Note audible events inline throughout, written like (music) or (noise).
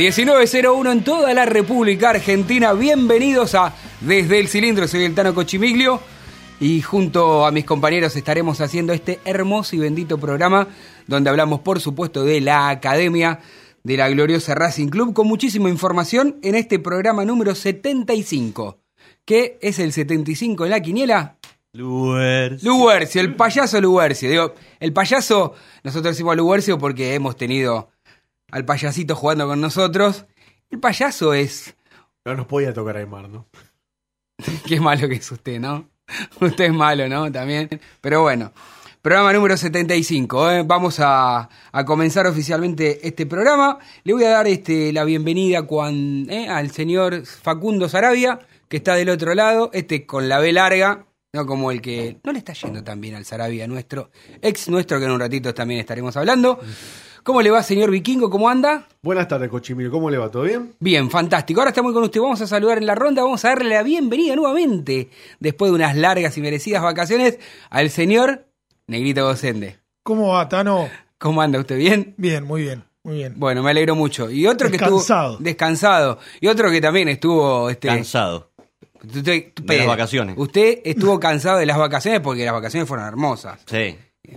1901 en toda la República Argentina. Bienvenidos a Desde el Cilindro. Soy el Tano Cochimiglio y junto a mis compañeros estaremos haciendo este hermoso y bendito programa donde hablamos, por supuesto, de la Academia de la gloriosa Racing Club con muchísima información en este programa número 75. ¿Qué es el 75 en la quiniela? Luercio. Luercio, el payaso Luercio. Digo, el payaso, nosotros decimos Luercio porque hemos tenido al payasito jugando con nosotros. El payaso es. No nos podía tocar Aymar, ¿no? (laughs) Qué malo que es usted, ¿no? (laughs) Usted es malo, ¿no? También. Pero bueno, programa número 75. ¿eh? Vamos a, a comenzar oficialmente este programa. Le voy a dar este, la bienvenida cuan- ¿eh? al señor Facundo Sarabia, que está del otro lado, este con la B larga. No como el que no le está yendo tan bien al Sarabia nuestro, ex nuestro, que en un ratito también estaremos hablando. ¿Cómo le va, señor Vikingo? ¿Cómo anda? Buenas tardes, Cochimiro. ¿Cómo le va? ¿Todo bien? Bien, fantástico. Ahora estamos con usted. Vamos a saludar en la ronda. Vamos a darle la bienvenida nuevamente, después de unas largas y merecidas vacaciones, al señor Negrito Gocende. ¿Cómo va, Tano? ¿Cómo anda usted? ¿Bien? Bien, muy bien, muy bien. Bueno, me alegro mucho. Y otro que Descansado. estuvo descansado. Y otro que también estuvo este, Cansado. Usted, De las vacaciones. Usted estuvo cansado de las vacaciones porque las vacaciones fueron hermosas, Sí.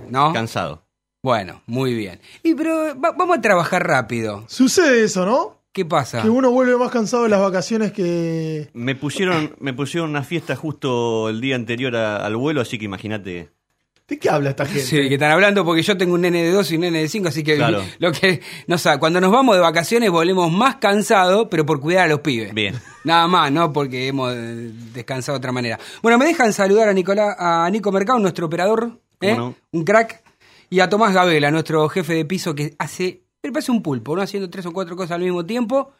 ¿no? Cansado. Bueno, muy bien. Y pero va- vamos a trabajar rápido. Sucede eso, ¿no? ¿Qué pasa? Que uno vuelve más cansado de las vacaciones que... Me pusieron, me pusieron una fiesta justo el día anterior a- al vuelo, así que imagínate. ¿De qué habla esta gente? Sí, que están hablando porque yo tengo un nene de 2 y un nene de 5, así que Claro. lo que no sé, cuando nos vamos de vacaciones volvemos más cansados, pero por cuidar a los pibes. Bien. Nada más, no porque hemos eh, descansado de otra manera. Bueno, me dejan saludar a Nicolás, a Nico Mercado, nuestro operador, ¿eh? no? un crack, y a Tomás Gabela, nuestro jefe de piso que hace, pero parece un pulpo, ¿no? Haciendo tres o cuatro cosas al mismo tiempo,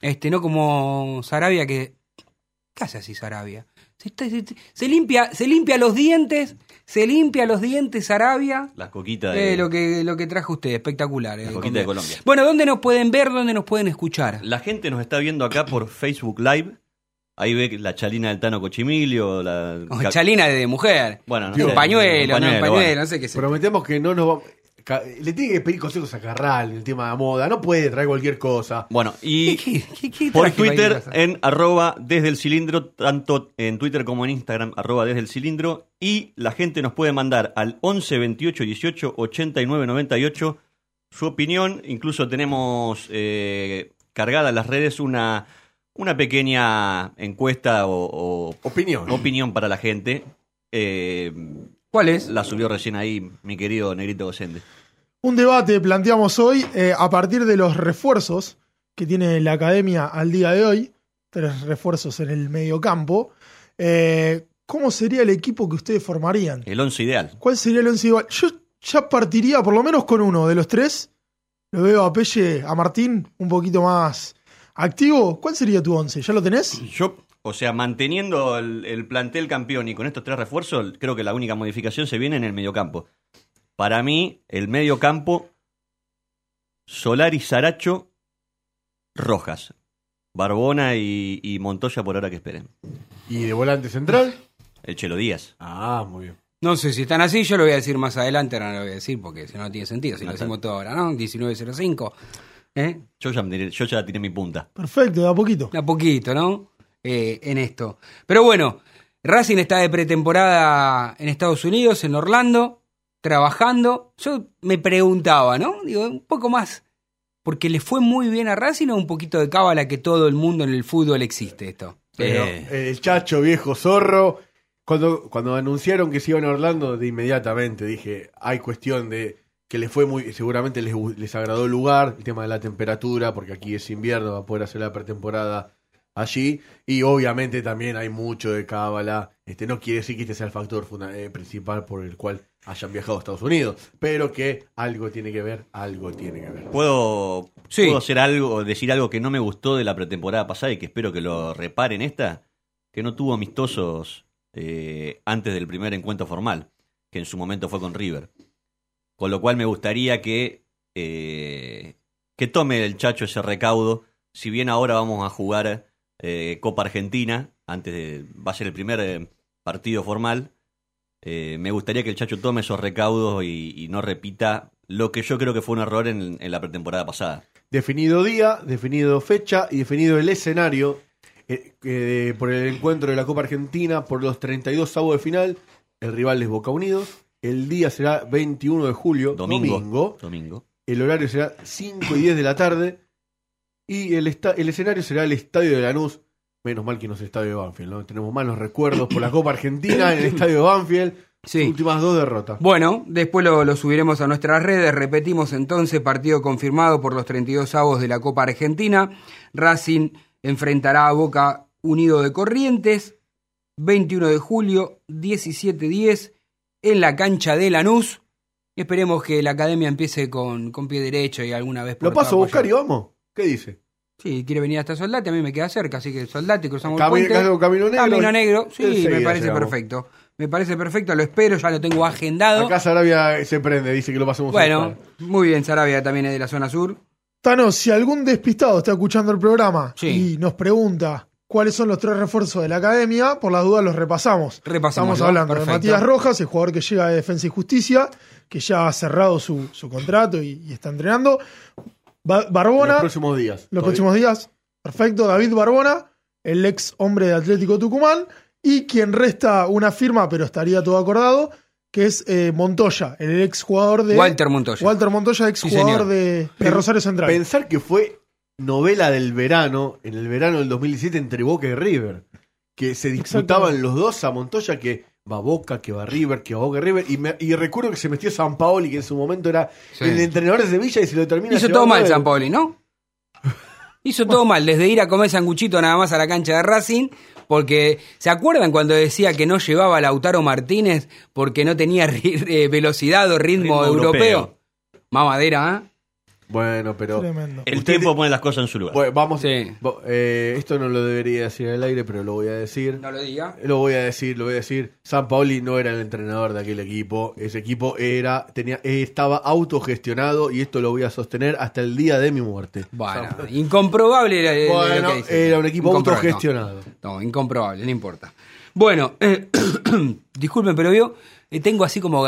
este, no como Sarabia que ¿Qué hace así Sarabia? Se, está- se- se limpia, se limpia los dientes, se limpia los dientes Sarabia. Las coquitas de. Eh, lo que lo que trajo usted, espectacular. eh, La coquita con- de Colombia. Bueno, ¿dónde nos pueden ver? ¿Dónde nos pueden escuchar? La gente nos está viendo acá por Facebook Live. Ahí ve la chalina del Tano Cochimilio. La... Chalina de mujer. Bueno, no Un sé, pañuelo, un no, un pañuelo, pañuelo, bueno. no sé qué sé. Prometemos que no nos vamos... Le tiene que pedir consejos a Carral en el tema de moda. No puede traer cualquier cosa. Bueno, y ¿Qué- qué- qué por Twitter en arroba desde el cilindro, tanto en Twitter como en Instagram, arroba desde el cilindro. Y la gente nos puede mandar al 11 28 18 89 98 su opinión. Incluso tenemos eh, cargada en las redes una, una pequeña encuesta o, o Opinión. opinión para la gente. Eh, ¿Cuál es? la subió recién ahí mi querido Negrito Docente. Un debate planteamos hoy eh, a partir de los refuerzos que tiene la academia al día de hoy. Tres refuerzos en el mediocampo. Eh, ¿Cómo sería el equipo que ustedes formarían? El once ideal. ¿Cuál sería el once igual? Yo ya partiría por lo menos con uno de los tres Lo veo a Pelle, a Martín, un poquito más activo. ¿Cuál sería tu once? ¿Ya lo tenés? Yo, o sea, manteniendo el, el plantel campeón y con estos tres refuerzos, creo que la única modificación se viene en el mediocampo. Para mí, el mediocampo, Solari, Saracho, Rojas. Barbona y, y Montoya por ahora que esperen. ¿Y de volante central? El Chelo Díaz. Ah, muy bien. No sé si están así, yo lo voy a decir más adelante, ahora no lo voy a decir porque si no, no tiene sentido. Si No lo está. decimos todo ahora, ¿no? 19.05. ¿Eh? Yo ya, me tiré- yo ya tiré mi punta. Perfecto, de a poquito. A poquito, ¿no? Eh, en esto. Pero bueno, Racing está de pretemporada en Estados Unidos, en Orlando, trabajando. Yo me preguntaba, ¿no? Digo, un poco más. Porque le fue muy bien a Racing o un poquito de cábala que todo el mundo en el fútbol existe esto. Pero Eh. el chacho viejo zorro, cuando, cuando anunciaron que se iban a Orlando, de inmediatamente dije, hay cuestión de que les fue muy, seguramente les, les agradó el lugar, el tema de la temperatura, porque aquí es invierno, va a poder hacer la pretemporada allí, y obviamente también hay mucho de cábala, este no quiere decir que este sea el factor eh, principal por el cual hayan viajado a Estados Unidos, pero que algo tiene que ver, algo tiene que ver. ¿Puedo, Sí. ¿Puedo hacer algo, decir algo que no me gustó de la pretemporada pasada y que espero que lo reparen esta? Que no tuvo amistosos eh, antes del primer encuentro formal, que en su momento fue con River. Con lo cual me gustaría que, eh, que tome el Chacho ese recaudo. Si bien ahora vamos a jugar eh, Copa Argentina, antes de, va a ser el primer eh, partido formal, me gustaría que el Chacho tome esos recaudos y, no repita lo que yo creo que fue un error en, la pretemporada pasada. definido día, definido fecha y definido el escenario por el encuentro de la Copa Argentina por los 32 avos de final. El rival es Boca Unidos. El día será 21 de julio, Domingo. domingo. Domingo. El horario será 5 y 10 de la tarde. Y el, el escenario será el Estadio de Lanús. Menos mal que no es el Estadio de Banfield, ¿no? Tenemos malos recuerdos por la Copa Argentina en el Estadio de Banfield. Sí. Últimas dos derrotas. Bueno, después lo, lo subiremos a nuestras redes. Repetimos entonces, partido confirmado por los 32 avos de la Copa Argentina. Racing enfrentará a Boca Unido de Corrientes, 21 de julio, 17-10, en la cancha de Lanús. Esperemos que la academia empiece con, con pie derecho y alguna vez por Lo paso a buscar y vamos. ¿Qué dice? Sí, quiere venir hasta Soldate, a mí me queda cerca, así que Soldate, cruzamos Cami- el puente. Camino- Camino Negro. Camino Negro, sí, me parece llegamos. perfecto. Me parece perfecto, lo espero, ya lo tengo agendado. Acá Sarabia se prende, dice que lo pasemos a Bueno, muy bien, Sarabia también es de la zona sur. Tano, si algún despistado está escuchando el programa Sí. y nos pregunta cuáles son los tres refuerzos de la academia, por las dudas los repasamos. Repasamos, Estamos hablando Perfecto. de Matías Rojas, el jugador que llega de Defensa y Justicia, que ya ha cerrado su, su contrato y, y está entrenando. Ba- En Barbona, los próximos días. los Todavía- próximos días. Perfecto, David Barbona, el ex hombre de Atlético Tucumán, y quien resta una firma, pero estaría todo acordado, que es eh, Montoya, el ex jugador de. Walter Montoya. Walter Montoya, ex jugador de Rosario Central. Pensar que fue novela del verano, en el verano del 2017, entre Boca y River. Que se disputaban los dos a Montoya, que va Boca, que va River, que va Boca y River. Y, me- y recuerdo que se metió San Paoli, que en su momento era Sí. el entrenador de Sevilla, y se lo termina Hizo todo mal. San Paoli, ¿no? (laughs) Hizo todo mal, desde ir a comer sanguchito nada más a la cancha de Racing, porque ¿se acuerdan cuando decía que no llevaba a Lautaro Martínez porque no tenía eh, velocidad o ritmo, Ritmo europeo? europeo. Mamadera, ¿eh? Bueno, pero. Tremendo. El Usted- tiempo pone las cosas en su lugar. Bueno, vamos. Sí. eh, esto no lo debería decir al aire, pero lo voy a decir. No lo diga. Lo voy a decir, lo voy a decir. San Paoli no era el entrenador de aquel equipo. Ese equipo era, tenía, estaba autogestionado y esto lo voy a sostener hasta el día de mi muerte. Bueno, incomprobable lo Bueno, que dice. era un equipo no. autogestionado. No, incomprobable, no importa. Bueno, eh, (clears throat) disculpen, pero yo eh, tengo así como...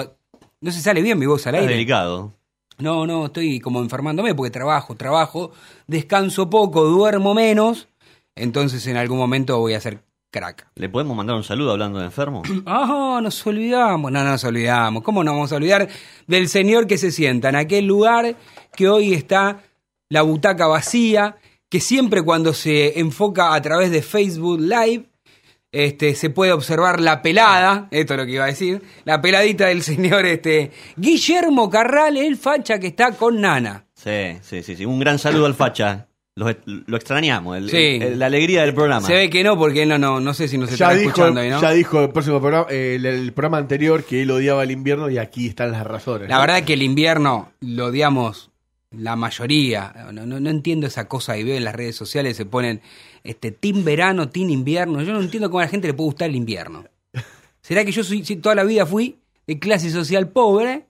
No se sale bien mi voz al Es aire. delicado. No, no, estoy como enfermándome porque trabajo, trabajo, descanso poco, duermo menos, entonces en algún momento voy a ser crack. ¿Le podemos mandar un saludo hablando de enfermo? (clears throat) Ah, nos olvidamos, no, no nos olvidamos. ¿Cómo nos vamos a olvidar del señor que se sienta en aquel lugar que hoy está la butaca vacía, que siempre cuando se enfoca a través de Facebook Live, este, se puede observar la pelada, esto es lo que iba a decir, la peladita del señor este, Guillermo Carral, el facha que está con Nana. Sí, sí, sí, sí. Un gran saludo al Facha. Lo, lo extrañamos, el- Sí. el- la alegría del programa. Se ve que no, porque no, no, no sé si nos Ya está dijo, escuchando ahí, ¿no? ya dijo el próximo programa, eh, el, el programa anterior que él odiaba el invierno y aquí están las razones. La ¿no? verdad que el invierno lo odiamos la mayoría, no, no, no entiendo esa cosa y veo en las redes sociales se ponen este team verano, team invierno. Yo no entiendo cómo a la gente le puede gustar el invierno. (laughs) ¿Será que yo soy, si toda la vida fui de clase social pobre?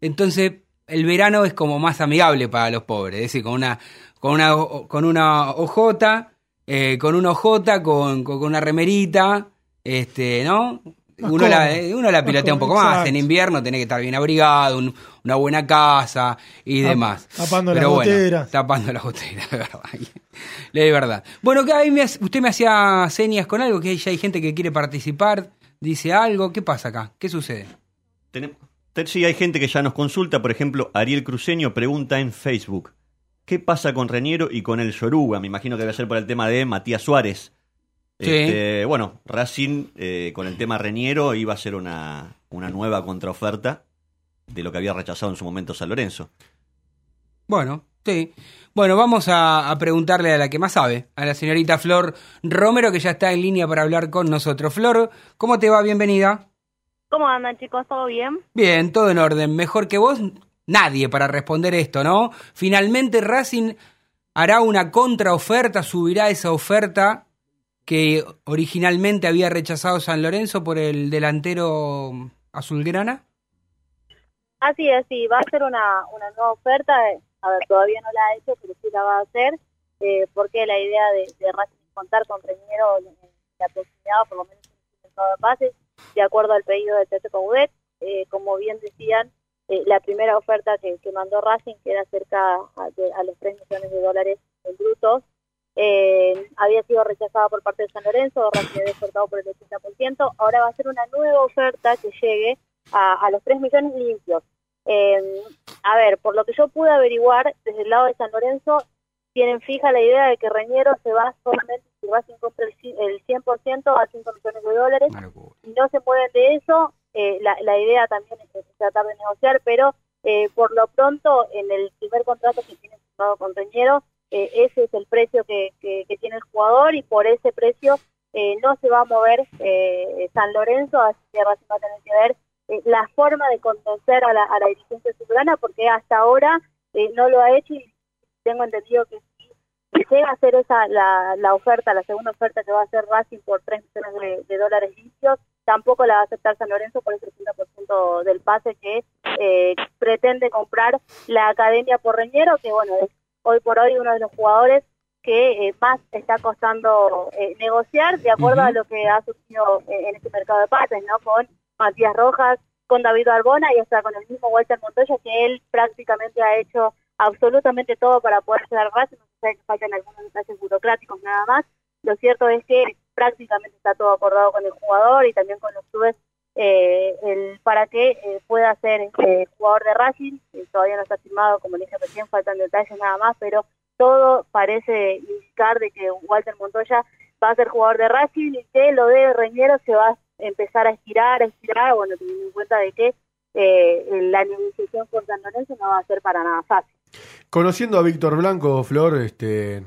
Entonces el verano es como más amigable para los pobres, es decir, con una con una con una hojota, eh, con una hojota, con, con una remerita, este, ¿no? Uno la, eh, uno la pilotea un poco más. exacto. En invierno tenés que estar bien abrigado, un- una buena casa y Tap- demás. tapando las Pero bueno, goteras. tapando las goteras, (laughs) de verdad. De verdad. Bueno, que ahí me hace- usted me hacía señas con algo, que ya hay gente que quiere participar, dice algo. ¿Qué pasa acá? ¿Qué sucede? Tenemos- Sí, hay gente que ya nos consulta. Por ejemplo, Ariel Cruceño pregunta en Facebook: ¿Qué pasa con Reñero y con el Yoruga? Me imagino que debe ser por el tema de Matías Suárez. Sí. Este, bueno, Racing eh, con el tema Reñero iba a ser una, una nueva contraoferta de lo que había rechazado en su momento San Lorenzo. Bueno, sí. Bueno, vamos a, a preguntarle a la que más sabe, a la señorita Flor Romero, que ya está en línea para hablar con nosotros. Flor, ¿cómo te va? Bienvenida. ¿Cómo andan chicos? ¿Todo bien? Bien, todo en orden. Mejor que vos, nadie para responder esto, ¿no? Finalmente Racing hará una contraoferta, subirá esa oferta que originalmente había rechazado San Lorenzo por el delantero azulgrana. Así es, sí, va a ser una, una nueva oferta. eh, A ver, todavía no la ha hecho, pero sí la va a hacer, eh, porque la idea de, de contar con Reñero en la proximidad, por lo menos en el de pases, de acuerdo al pedido de Tete Coudet. Eh, como bien decían, eh, la primera oferta que, que mandó Racing, que era cerca a, de- a los 3 millones de dólares en brutos, eh, había sido rechazada por parte de San Lorenzo, Racing había cortado por el 80%, ahora va a ser una nueva oferta que llegue a, a los 3 millones limpios. Eh, a ver, por lo que yo pude averiguar, desde el lado de San Lorenzo, tienen fija la idea de que Reñero se va solamente si Racing compra el, ci- el 100% a 5 millones de dólares. Si no se mueven de eso, eh, la, la idea también es, es tratar de negociar, pero eh, por lo pronto en el primer contrato que tiene firmado con Reñero, eh, ese es el precio que, que- tiene el jugador y por ese precio eh, no se va a mover eh, San Lorenzo, así que Racing va a tener que ver la forma de convencer a la, dirigencia ciudadana, porque hasta ahora no lo ha hecho y tengo entendido que si llega a hacer esa la, la oferta, la segunda oferta que va a hacer Racing por 3 millones de, de dólares limpios, tampoco la va a aceptar San Lorenzo por el 30% del pase que eh, pretende comprar la Academia Porreñero, que bueno, es hoy por hoy uno de los jugadores que eh, más está costando eh, negociar de acuerdo a lo que ha surgido eh, en este mercado de pases, ¿no? Con Matías Rojas, con David Arbona y hasta con el mismo Walter Montoya, que él prácticamente ha hecho absolutamente todo para poder llegar a no sé faltan algunos detalles burocráticos nada más. Lo cierto es que prácticamente está todo acordado con el jugador y también con los clubes eh, el, para que eh, pueda ser eh, jugador de Racing. Todavía no está firmado, como dije recién, faltan detalles nada más, pero todo parece indicar de que Walter Montoya va a ser jugador de Racing y que lo de Reñero se va a empezar a estirar, a estirar, bueno, teniendo en cuenta de que eh, la negociación por San Lorenzo no va a ser para nada fácil. Conociendo a Víctor Blanco, Flor, este,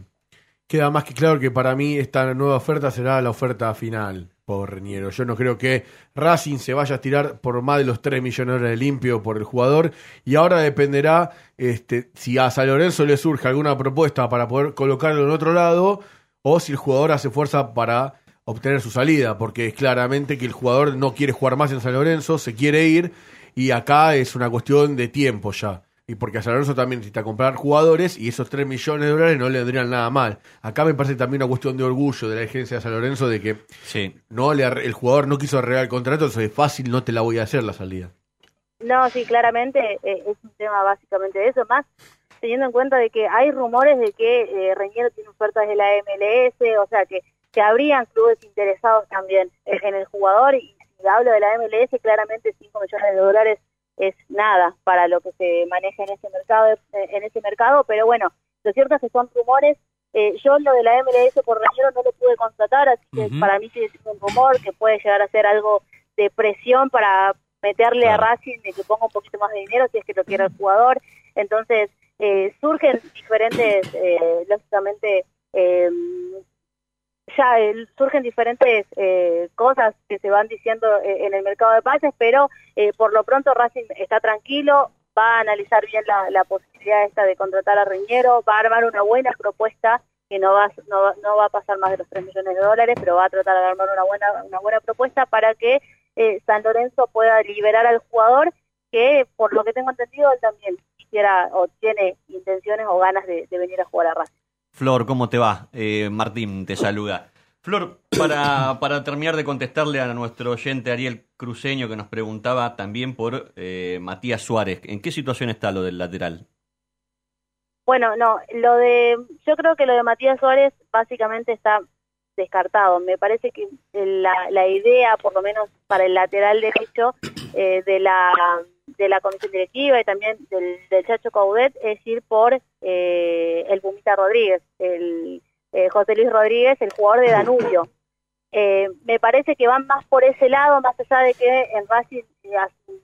queda más que claro que para mí esta nueva oferta será la oferta final Yo no creo que Racing se vaya a tirar por más de los 3 millones de limpio por el jugador y ahora dependerá este, si a San Lorenzo le surge alguna propuesta para poder colocarlo en otro lado o si el jugador hace fuerza para obtener su salida, porque es claramente que el jugador no quiere jugar más en San Lorenzo, se quiere ir y acá es una cuestión de tiempo ya. Y porque a San Lorenzo también necesita comprar jugadores y esos 3 millones de dólares no le vendrían nada mal. Acá me parece también una cuestión de orgullo de la agencia de San Lorenzo de que Sí. no le arre- el jugador no quiso arreglar el contrato, entonces es fácil, no te la voy a hacer la salida. No, sí, claramente eh, es un tema básicamente de eso, más teniendo en cuenta de que hay rumores de que eh, Reñero tiene ofertas de la MLS, o sea que, que habrían clubes interesados también en, en el jugador y si hablo de la MLS, claramente 5 millones de dólares es nada para lo que se maneja en ese mercado, eh, en ese mercado, pero bueno, lo cierto es que son rumores. Eh, yo lo de la MLS por Reñero no lo pude constatar, así que para mí sigue siendo un rumor que puede llegar a ser algo de presión para meterle Claro. a Racing de que ponga un poquito más de dinero si es que lo quiere el jugador. Entonces, eh, surgen diferentes, eh, lógicamente, eh, ya eh, surgen diferentes eh, cosas que se van diciendo eh, en el mercado de pases, pero por lo pronto Racing está tranquilo, va a analizar bien la, posibilidad esta de contratar a Reñero, va a armar una buena propuesta que no va, a pasar más de los 3 millones de dólares, pero va a tratar de armar una buena, una buena propuesta para que San Lorenzo pueda liberar al jugador que, por lo que tengo entendido, él también quisiera o tiene intenciones o ganas de venir a jugar a Racing. Flor, ¿cómo te va? Eh, Martín te saluda. Flor, para, para terminar de contestarle a nuestro oyente Ariel Cruceño que nos preguntaba también por eh, Matías Suárez, ¿en qué situación está lo del lateral? Bueno, no, lo de, yo creo que lo de Matías Suárez básicamente está descartado. Me parece que la, la idea, por lo menos para el lateral derecho eh, de la de la comisión directiva y también del, del Chacho Caudet es ir por eh, el Pumita Rodríguez, el eh, José Luis Rodríguez, el jugador de Danubio. Eh, me parece que van más por ese lado, más allá de que en Racing eh, hace un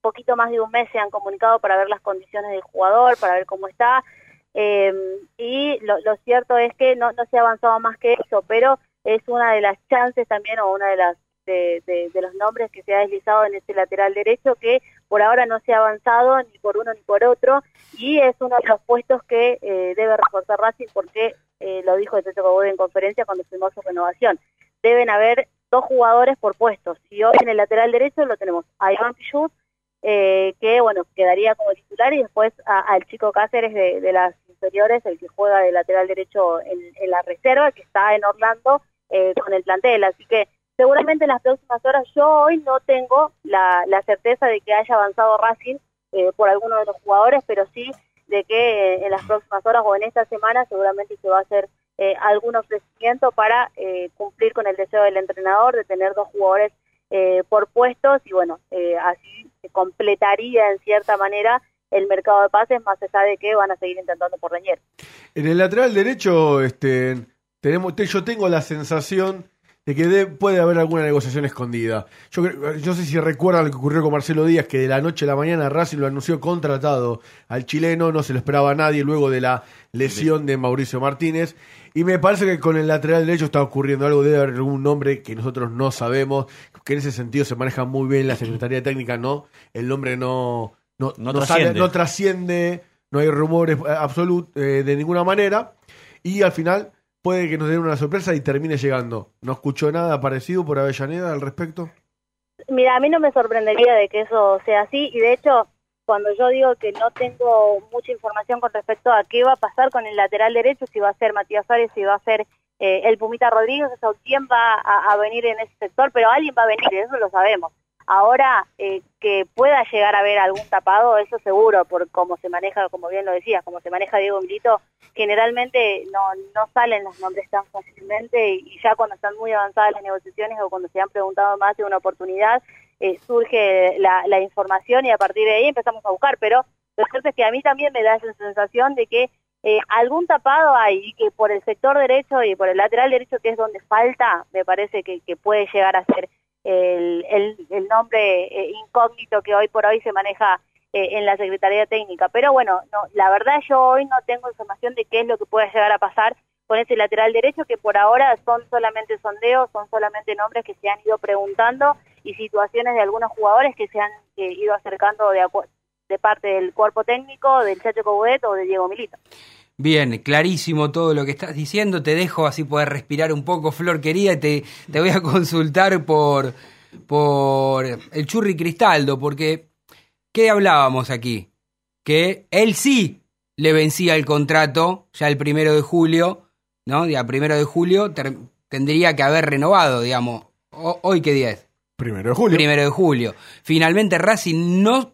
poquito más de un mes se han comunicado para ver las condiciones del jugador, para ver cómo está. Y lo, lo cierto es que no, se ha avanzado más que eso, pero es una de las chances también o una de las de los nombres que se ha deslizado en este lateral derecho que por ahora no se ha avanzado ni por uno ni por otro y es uno de los puestos que eh, debe reforzar Racing porque eh, lo dijo el Teto Cobode en conferencia cuando firmó su renovación. Deben haber dos jugadores por puestos y hoy en el lateral derecho lo tenemos a Iván Pichut eh, que bueno quedaría como titular y después al chico Cáceres de, de las inferiores, el que juega de lateral derecho en, en la reserva, que está en Orlando eh, con el plantel. Así que seguramente en las próximas horas yo hoy no tengo la, la certeza de que haya avanzado Racing eh, por alguno de los jugadores, pero sí de que eh, en las próximas horas o en esta semana seguramente se va a hacer eh, algún ofrecimiento para eh, cumplir con el deseo del entrenador de tener dos jugadores eh, por puestos y bueno, así se completaría en cierta manera el mercado de pases, más allá de que van a seguir intentando por Reñero. En el lateral derecho, este, tenemos, te- yo tengo la sensación de que de- puede haber alguna negociación escondida. Yo, yo sé si recuerdan lo que ocurrió con Marcelo Díaz, que de la noche a la mañana Racing lo anunció contratado al chileno, no se lo esperaba a nadie luego de la lesión de Mauricio Martínez. Y me parece que con el lateral derecho está ocurriendo algo, debe haber algún nombre que nosotros no sabemos, que en ese sentido se maneja muy bien la Secretaría Técnica, ¿no? El nombre no, no, No no sale- trasciende. no trasciende, no hay rumores absolutos de ninguna manera. Y al final puede que nos den una sorpresa y termine llegando. ¿No escuchó nada parecido por Avellaneda al respecto? Mira, a mí no me sorprendería de que eso sea así y de hecho cuando yo digo que no tengo mucha información con respecto a qué va a pasar con el lateral derecho, si va a ser Matías Suárez, si va a ser eh, el Pumita Rodríguez, o quién va a, a venir en ese sector, pero alguien va a venir, eso lo sabemos. Ahora, eh, que pueda llegar a haber algún tapado, eso seguro, por cómo se maneja, como bien lo decías, como se maneja Diego Milito, generalmente no, no salen los nombres tan fácilmente y ya cuando están muy avanzadas las negociaciones o cuando se han preguntado más de una oportunidad, eh, surge la, información y a partir de ahí empezamos a buscar, pero lo cierto es que a mí también me da esa sensación de que eh, algún tapado hay y que por el sector derecho y por el lateral derecho, que es donde falta, me parece que puede llegar a ser el, el, el nombre eh, incógnito que hoy por hoy se maneja eh, en la Secretaría Técnica. Pero bueno, no, la verdad yo hoy no tengo información de qué es lo que puede llegar a pasar con ese lateral derecho, que por ahora son solamente sondeos, son solamente nombres que se han ido preguntando y situaciones de algunos jugadores que se han eh, ido acercando de, de parte del cuerpo técnico, del Chacho Coudet o de Diego Milito. Bien, clarísimo todo lo que estás diciendo. Te dejo así poder respirar un poco, Flor querida. y Te, te voy a (laughs) consultar por, por el Churri Cristaldo, porque ¿qué hablábamos aquí? Que él sí le vencía el contrato ya el primero de julio, ¿no? Ya primero de julio ter- tendría que haber renovado, digamos. O- ¿Hoy qué día es? Primero de julio. Primero de julio. Finalmente Racing no,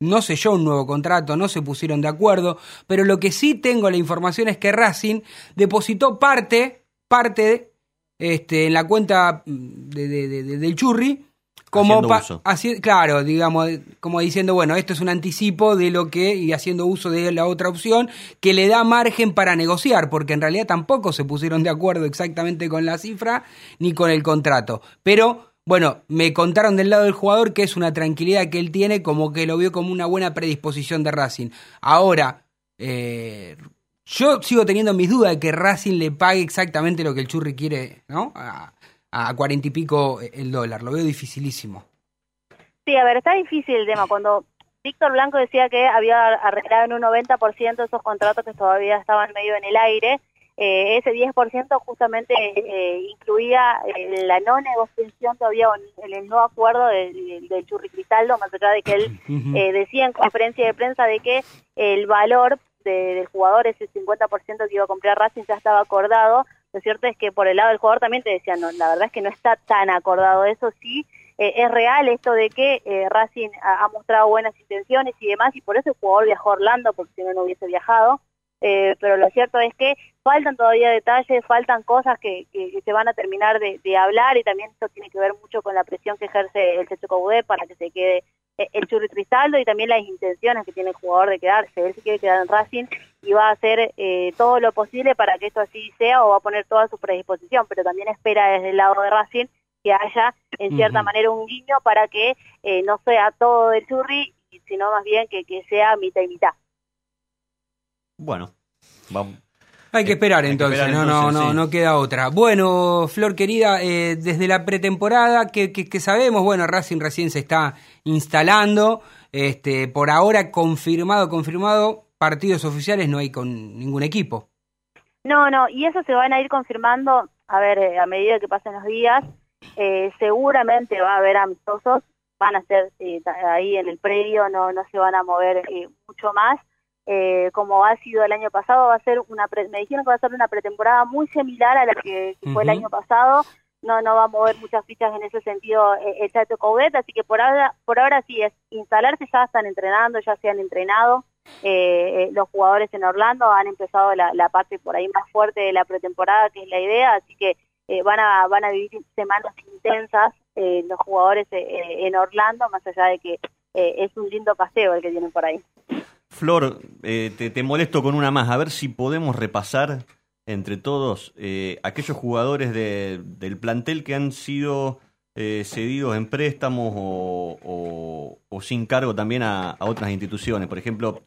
no selló un nuevo contrato, no se pusieron de acuerdo, pero lo que sí tengo la información es que Racing depositó parte, parte este, en la cuenta de- de- de- de- del Churri, como uso. claro, digamos, como diciendo, bueno, esto es un anticipo de lo que, y haciendo uso de la otra opción, que le da margen para negociar, porque en realidad tampoco se pusieron de acuerdo exactamente con la cifra ni con el contrato. Pero, bueno, me contaron del lado del jugador que es una tranquilidad que él tiene, como que lo vio como una buena predisposición de Racing. Ahora, eh, yo sigo teniendo mis dudas de que Racing le pague exactamente lo que el Churri quiere, ¿no? A, cuarenta y pico el dólar. Lo veo dificilísimo. Sí, a ver, está difícil el tema. Cuando Víctor Blanco decía que había arreglado en un 90% esos contratos que todavía estaban medio en el aire. Eh, ese 10% justamente eh, incluía eh, la no negociación todavía en, el no acuerdo del, del Churri Cristaldo, más allá de que él eh, decía en conferencia de prensa de que el valor de- del jugador, ese 50% que iba a comprar Racing ya estaba acordado. Lo cierto es que por el lado del jugador también te decían, no, la verdad es que no está tan acordado eso, sí. eh, es real esto de que Racing ha, ha mostrado buenas intenciones y demás, y por eso el jugador viajó a Orlando, porque si no, no hubiese viajado. Eh, pero lo cierto es que faltan todavía detalles, faltan cosas que, que- que se van a terminar de, de hablar y también esto tiene que ver mucho con la presión que ejerce el Checho Caudé para que se quede eh, el Churri Cristaldo y también las intenciones que tiene el jugador de quedarse. Él se quiere quedar en Racing y va a hacer eh, todo lo posible para que esto así sea o va a poner toda su predisposición, pero también espera desde el lado de Racing que haya en cierta manera un guiño para que eh, no sea todo del Churri, sino más bien que, que sea mitad y mitad. Bueno, vamos. Hay que esperar Hay que entonces, esperar, no, no, entonces, no, sí. no queda otra. Bueno, Flor querida, eh, desde la pretemporada que, que- que sabemos, bueno, Racing recién se está instalando, este, por ahora confirmado, confirmado, partidos oficiales no hay con ningún equipo. No, no, y eso se van a ir confirmando, a ver, eh, a medida que pasen los días, eh, seguramente va a haber amistosos, van a ser eh, ahí en el predio, no, no se van a mover eh, mucho más. Eh, como ha sido el año pasado, va a ser una, pre- me dijeron que va a ser una pretemporada muy similar a la que, fue el año pasado, no, no va a mover muchas fichas en ese sentido eh, el Chato Coudet, así que por ahora, por ahora sí es instalarse, ya están entrenando, ya se han entrenado, eh, eh, los jugadores en Orlando han empezado la, la parte por ahí más fuerte de la pretemporada, que es la idea, así que eh, van a van a vivir semanas intensas eh, los jugadores eh, eh, en Orlando, más allá de que eh, es un lindo paseo el que tienen por ahí. Flor, eh, te, te molesto con una más, a ver si podemos repasar entre todos eh, aquellos jugadores de- del plantel que han sido eh, cedidos en préstamos o, o- o sin cargo también a, a otras instituciones. Por ejemplo,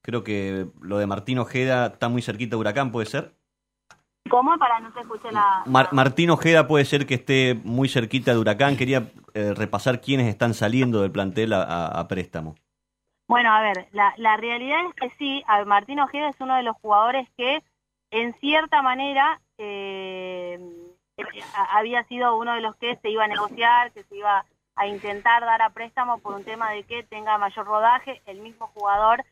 creo que lo de Martín Ojeda está muy cerquita de Huracán, ¿puede ser? ¿Cómo? Para no se escuche la... Mar- Martín Ojeda puede ser que esté muy cerquita de Huracán. Quería repasar quiénes están saliendo del plantel a, a- a préstamo. Bueno, a ver, la, realidad es que sí, Martín Ojeda es uno de los jugadores que, en cierta manera, eh, había sido uno de los que se iba a negociar, que se iba a intentar dar a préstamo por un tema de que tenga mayor rodaje. El mismo jugador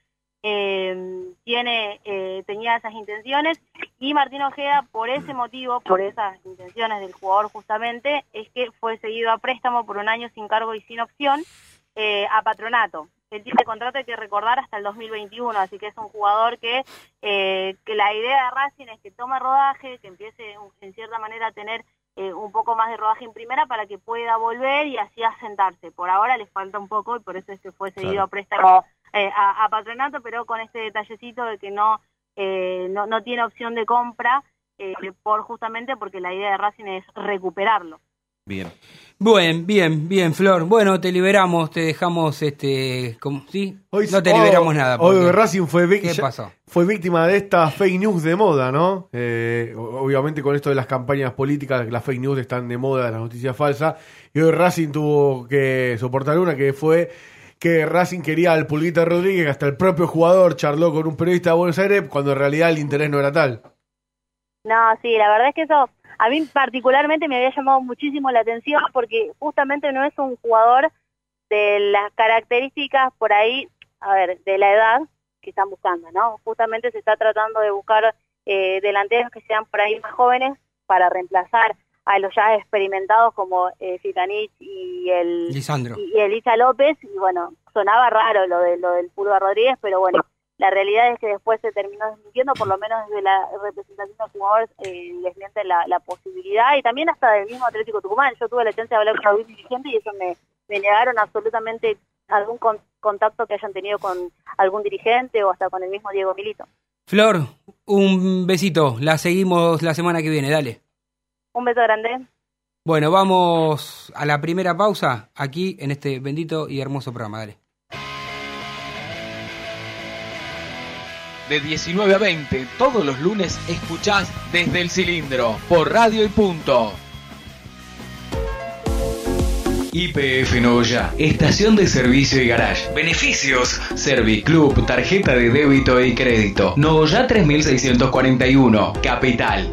eh, tiene eh, tenía esas intenciones y Martín Ojeda, por ese motivo, por esas intenciones del jugador justamente, es que fue seguido a préstamo por un año sin cargo y sin opción eh, a Patronato. Él tiene contrato, hay que recordar, hasta el 2021, así que es un jugador que, eh, que la idea de Racing es que tome rodaje, que empiece en cierta manera a tener eh, un poco más de rodaje en primera para que pueda volver y así asentarse. Por ahora le falta un poco y por eso es que fue seguido Claro. a préstamo eh, a, a Patronato, pero con este detallecito de que no, no, no tiene opción de compra, por justamente porque la idea de Racing es recuperarlo. Bien. Bien, bien, bien, Flor. Bueno, te liberamos, te dejamos, este, como, ¿sí? Hoy, no te hoy- liberamos nada. Hoy Racing fue, ¿Qué pasó? fue víctima de esta fake news de moda, ¿no? Eh, obviamente con esto de las campañas políticas, las fake news están de moda, las noticias falsas. Y hoy Racing tuvo que soportar una que fue que Racing quería al Pulguita Rodríguez, que hasta el propio jugador charló con un periodista de Buenos Aires, cuando en realidad el interés no era tal. No, sí, la verdad es que eso a mí particularmente me había llamado muchísimo la atención porque justamente no es un jugador de las características por ahí, a ver, de la edad que están buscando, ¿no? Justamente se está tratando de buscar eh, delanteros que sean por ahí más jóvenes para reemplazar a los ya experimentados como eh, Fitanich y el Lisandro. y, Elisa López, y bueno, sonaba raro lo de lo del Pulga Rodríguez, pero bueno, la realidad es que después se terminó desmintiendo, por lo menos desde la representación de jugadores eh, desmiente la, la posibilidad, y también hasta del mismo Atlético Tucumán. Yo tuve la chance de hablar con algún dirigente y eso me, me negaron absolutamente algún con- contacto que hayan tenido con algún dirigente o hasta con el mismo Diego Milito. Flor, un besito. La seguimos la semana que viene, dale. Un beso grande. Bueno, vamos a la primera pausa aquí en este bendito y hermoso programa, dale. De 19 a 20, todos los lunes escuchás desde el cilindro por Radio y Punto. IPF Novoya, estación de servicio y garage. Beneficios: Serviclub, tarjeta de débito y crédito. Novoya 3641, Capital.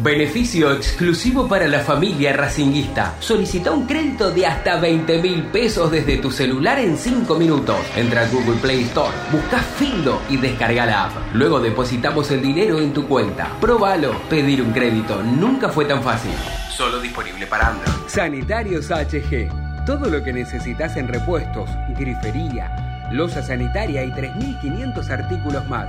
Beneficio exclusivo para la familia racinguista. Solicita un crédito de hasta 20 mil pesos desde tu celular en 5 minutos. Entra a Google Play Store, busca Findo y descarga la app. Luego depositamos el dinero en tu cuenta. Próbalo. Pedir un crédito nunca fue tan fácil. Solo disponible para Android. Sanitarios HG. Todo lo que necesitas en repuestos, grifería, losa sanitaria y 3.500 artículos más.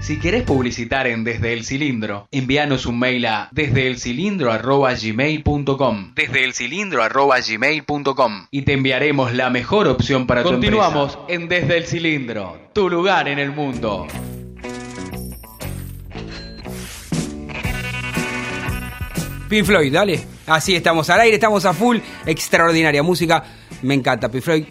Si querés publicitar en Desde el Cilindro, envíanos un mail a desdeelcilindro@gmail.com, desdeelcilindro@gmail.com y te enviaremos la mejor opción para Continuamos tu empresa. en Desde el Cilindro, tu lugar en el mundo. Pink Floyd, dale. Así estamos al aire, estamos a full. Extraordinaria música. Me encanta Pink Floyd.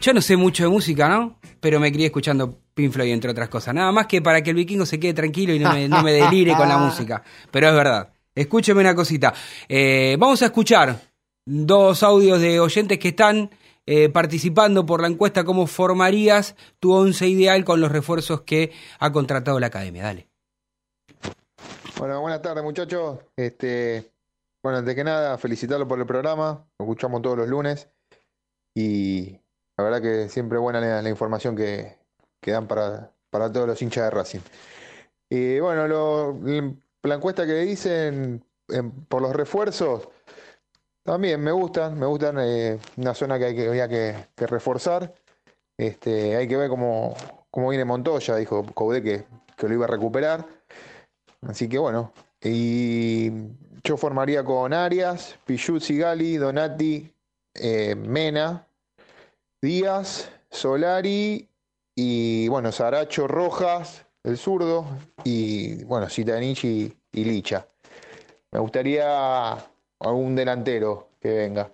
Yo no sé mucho de música, ¿no? Pero me crié escuchando Pink Floyd, entre otras cosas. Nada más que para que el vikingo se quede tranquilo y no me, no me delire con la (laughs) música. Pero es verdad. Escúcheme una cosita. Eh, vamos a escuchar dos audios de oyentes que están eh, participando por la encuesta cómo formarías tu once ideal con los refuerzos que ha contratado la academia. Dale. Bueno, buenas tardes muchachos. Este, bueno, antes que nada, felicitarlo por el programa. Lo escuchamos todos los lunes. Y la verdad que siempre buena la, la información que, que dan para, para todos los hinchas de Racing. Y bueno, lo- la encuesta que dicen en- por los refuerzos, también me gustan, me gustan. eh, una zona que, hay que había que, reforzar. Este, hay que ver cómo, cómo viene Montoya, dijo Coudet que, que lo iba a recuperar. Así que bueno, y yo formaría con Arias, Pichut, Sigali, Donati, eh, Mena, Díaz, Solari y bueno, Saracho, Rojas, el zurdo y bueno, Zitanich y, Licha. Me gustaría algún delantero que venga.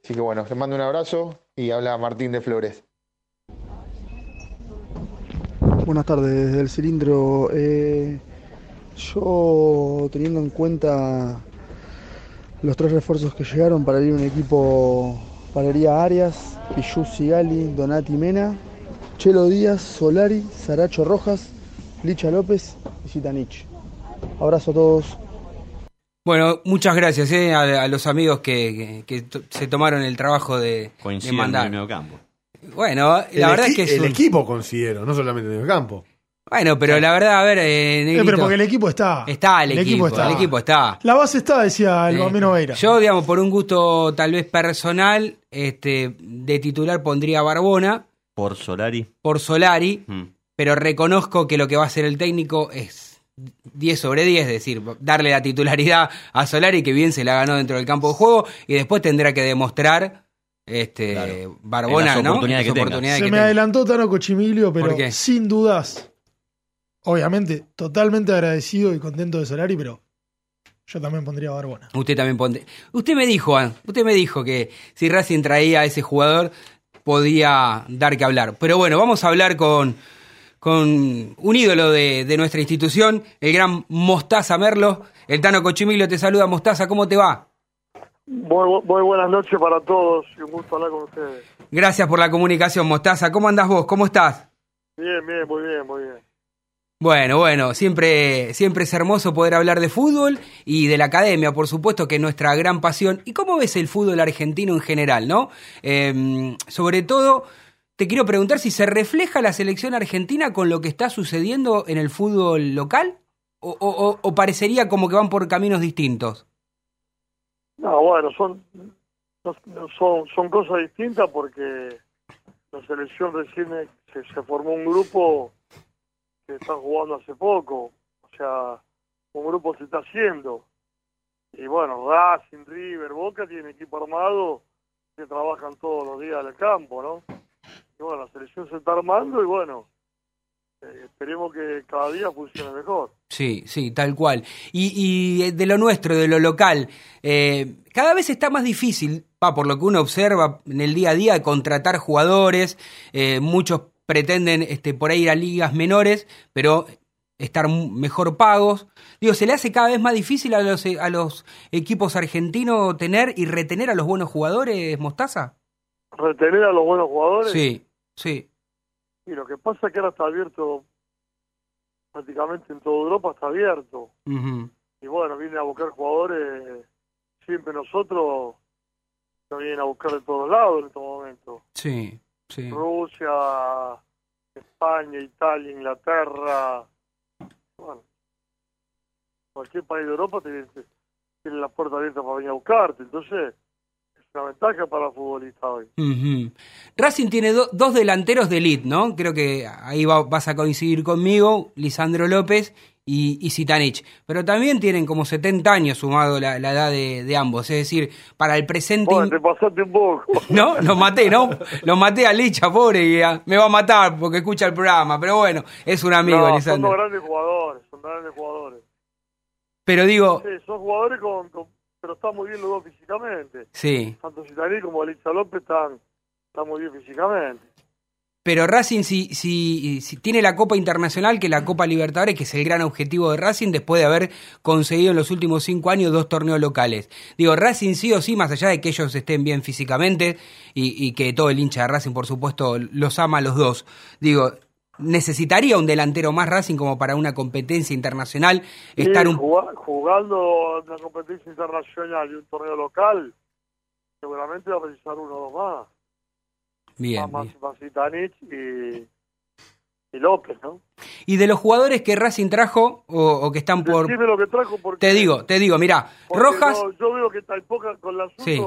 Así que bueno, les mando un abrazo y habla Martín de Flores. Buenas tardes, desde el cilindro. Eh, yo, teniendo en cuenta los tres refuerzos que llegaron para ir a un equipo, pararía Arias, Pichu Sigali, Donati Mena, Chelo Díaz, Solari, Saracho Rojas, Licha López y Zitanich. Abrazo a todos. Bueno, muchas gracias eh, a, a los amigos que, que- se tomaron el trabajo de, de Coinciden en mandar. el medio campo. Bueno, la El verdad es que es el un- equipo considero, no solamente en el campo. Bueno, pero la verdad, a ver, eh, Eh, Negrito, pero porque el equipo está. está el, equipo, el equipo está. La base está, decía el Eh, Bambino Veira. Yo, digamos, por un gusto tal vez personal, este, de titular pondría a Barbona Por Solari. por Solari, mm. pero reconozco que lo que va a hacer el técnico es 10 sobre 10, es decir, darle la titularidad a Solari, que bien se la ganó dentro del campo de juego, y después tendrá que demostrar este Claro. Barbona, En las ¿no? oportunidades Las que tenga. oportunidades Se que me tenga. adelantó Tano Cochimilio, pero sin dudas, obviamente, totalmente agradecido y contento de Solari, pero yo también pondría a Barbona. Usted también pone. Usted me dijo, usted me dijo que si Racing traía a ese jugador podía dar que hablar. Pero bueno, vamos a hablar con, con un ídolo de, de nuestra institución, el gran Mostaza Merlo. El Tano Cochimilio te saluda, Mostaza, ¿cómo te va? Muy, muy buenas noches para todos y un gusto hablar con ustedes. Gracias por la comunicación, Mostaza. ¿Cómo andás vos? ¿Cómo estás? Bien, bien, muy bien, muy bien. Bueno, bueno, siempre, siempre es hermoso poder hablar de fútbol y de la academia, por supuesto, que es nuestra gran pasión. ¿Y cómo ves el fútbol argentino en general, no? Eh, sobre todo, te quiero preguntar si se refleja la selección argentina con lo que está sucediendo en el fútbol local o, parecería como que van por caminos distintos. No, bueno, son, son, cosas distintas porque la selección recién se formó un grupo que está jugando hace poco. O sea, un grupo se está haciendo. Y bueno, Racing, River, Boca tienen equipo armado que trabajan todos los días en el campo, ¿no? Y bueno, la selección se está armando y bueno, eh, esperemos que cada día funcione mejor. Sí, sí, tal cual. Y, y de lo nuestro, de lo local, eh, cada vez está más difícil, pa, por lo que uno observa en el día a día, contratar jugadores. eh, muchos pretenden este, por ahí ir a ligas menores, pero estar mejor pagos. Digo, ¿se le hace cada vez más difícil a los, a los equipos argentinos tener y retener a los buenos jugadores, Mostaza? Retener a los buenos jugadores. Sí, sí. Y lo que pasa es que ahora está abierto, prácticamente en toda Europa está abierto. Y bueno, vienen a buscar jugadores, siempre nosotros nos vienen a buscar de todos lados en estos momentos. Sí, sí. Rusia, España, Italia, Inglaterra. Bueno, cualquier país de Europa tiene, tiene la puerta abierta para venir a buscarte. Entonces, es una ventaja para el futbolista hoy. Ujú. Racing tiene do- dos delanteros de elite, ¿no? Creo que ahí va- vas a coincidir conmigo, Lisandro López y, y Zitanich. Pero también tienen como 70 años sumado la, la edad de, de ambos. Es decir, para el presente... Bueno, te pasaste un poco. (laughs) ¿No? Lo maté, ¿no? Lo maté a Licha, pobre, y me va a matar porque escucha el programa. Pero bueno, es un amigo, No, son dos grandes jugadores, son grandes jugadores. Pero digo, Sí, son jugadores con, con- pero están muy bien los dos físicamente. sí. Tanto Citaní como Alicia López están, están muy bien físicamente. Pero Racing si, si, si tiene la Copa Internacional, que la Copa Libertadores, que es el gran objetivo de Racing, después de haber conseguido en los últimos cinco años dos torneos locales. Digo, Racing sí o sí, más allá de que ellos estén bien físicamente y, y que todo el hincha de Racing, por supuesto, los ama a los dos. Digo, necesitaría un delantero más Racing como para una competencia internacional, estar un... juga- jugando una competencia internacional y un torneo local, seguramente va a precisar uno o dos más. Bien, más, más y, y López, ¿no? Y de los jugadores que Racing trajo o, o que están por... Lo que trajo porque... Te digo, te digo, mira, Rojas... no, yo veo que hay poca, con el asunto, Sí.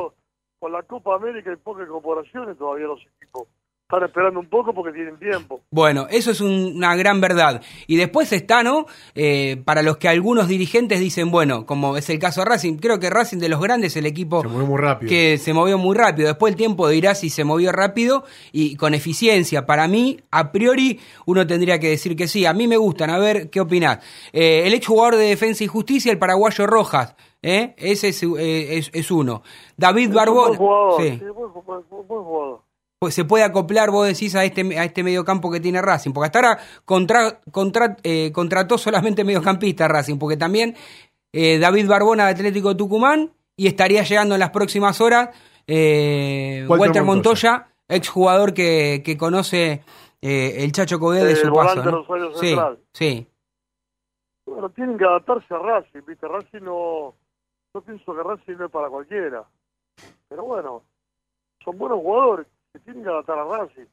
con la Copa América hay pocas incorporaciones todavía los equipos. Están esperando un poco porque tienen tiempo. Bueno, eso es un- una gran verdad. Y después está, ¿no? Eh, para los que algunos dirigentes dicen, bueno, como es el caso de Racing, creo que Racing de los grandes es el equipo Se movió muy rápido. que se movió muy rápido. Después el tiempo dirá si se movió rápido y con eficiencia. Para mí, a priori, uno tendría que decir que sí. A mí me gustan. A ver, ¿qué opinás? Eh, el ex jugador de Defensa y Justicia, el paraguayo Rojas. ¿eh? Ese es, eh, es- es uno. David Es un Barbón. buen jugador, sí. sí, buen, buen- buen- buen jugador. Pues se puede acoplar, vos decís, a este, a este mediocampo que tiene Racing. Porque hasta ahora contra, contra- eh, contrató solamente mediocampista Racing. Porque también eh, David Barbona de Atlético Tucumán y estaría llegando en las próximas horas eh, Walter Walter, Montoya. Montoya, exjugador que, que conoce eh, el Chacho Codé de su paso. ¿no? Rosario Sí, Central. sí. Bueno, tienen que adaptarse a Racing, ¿viste? Racing no... Yo pienso que Racing no es para cualquiera. Pero bueno, son buenos jugadores que tienen que adaptar a Racing.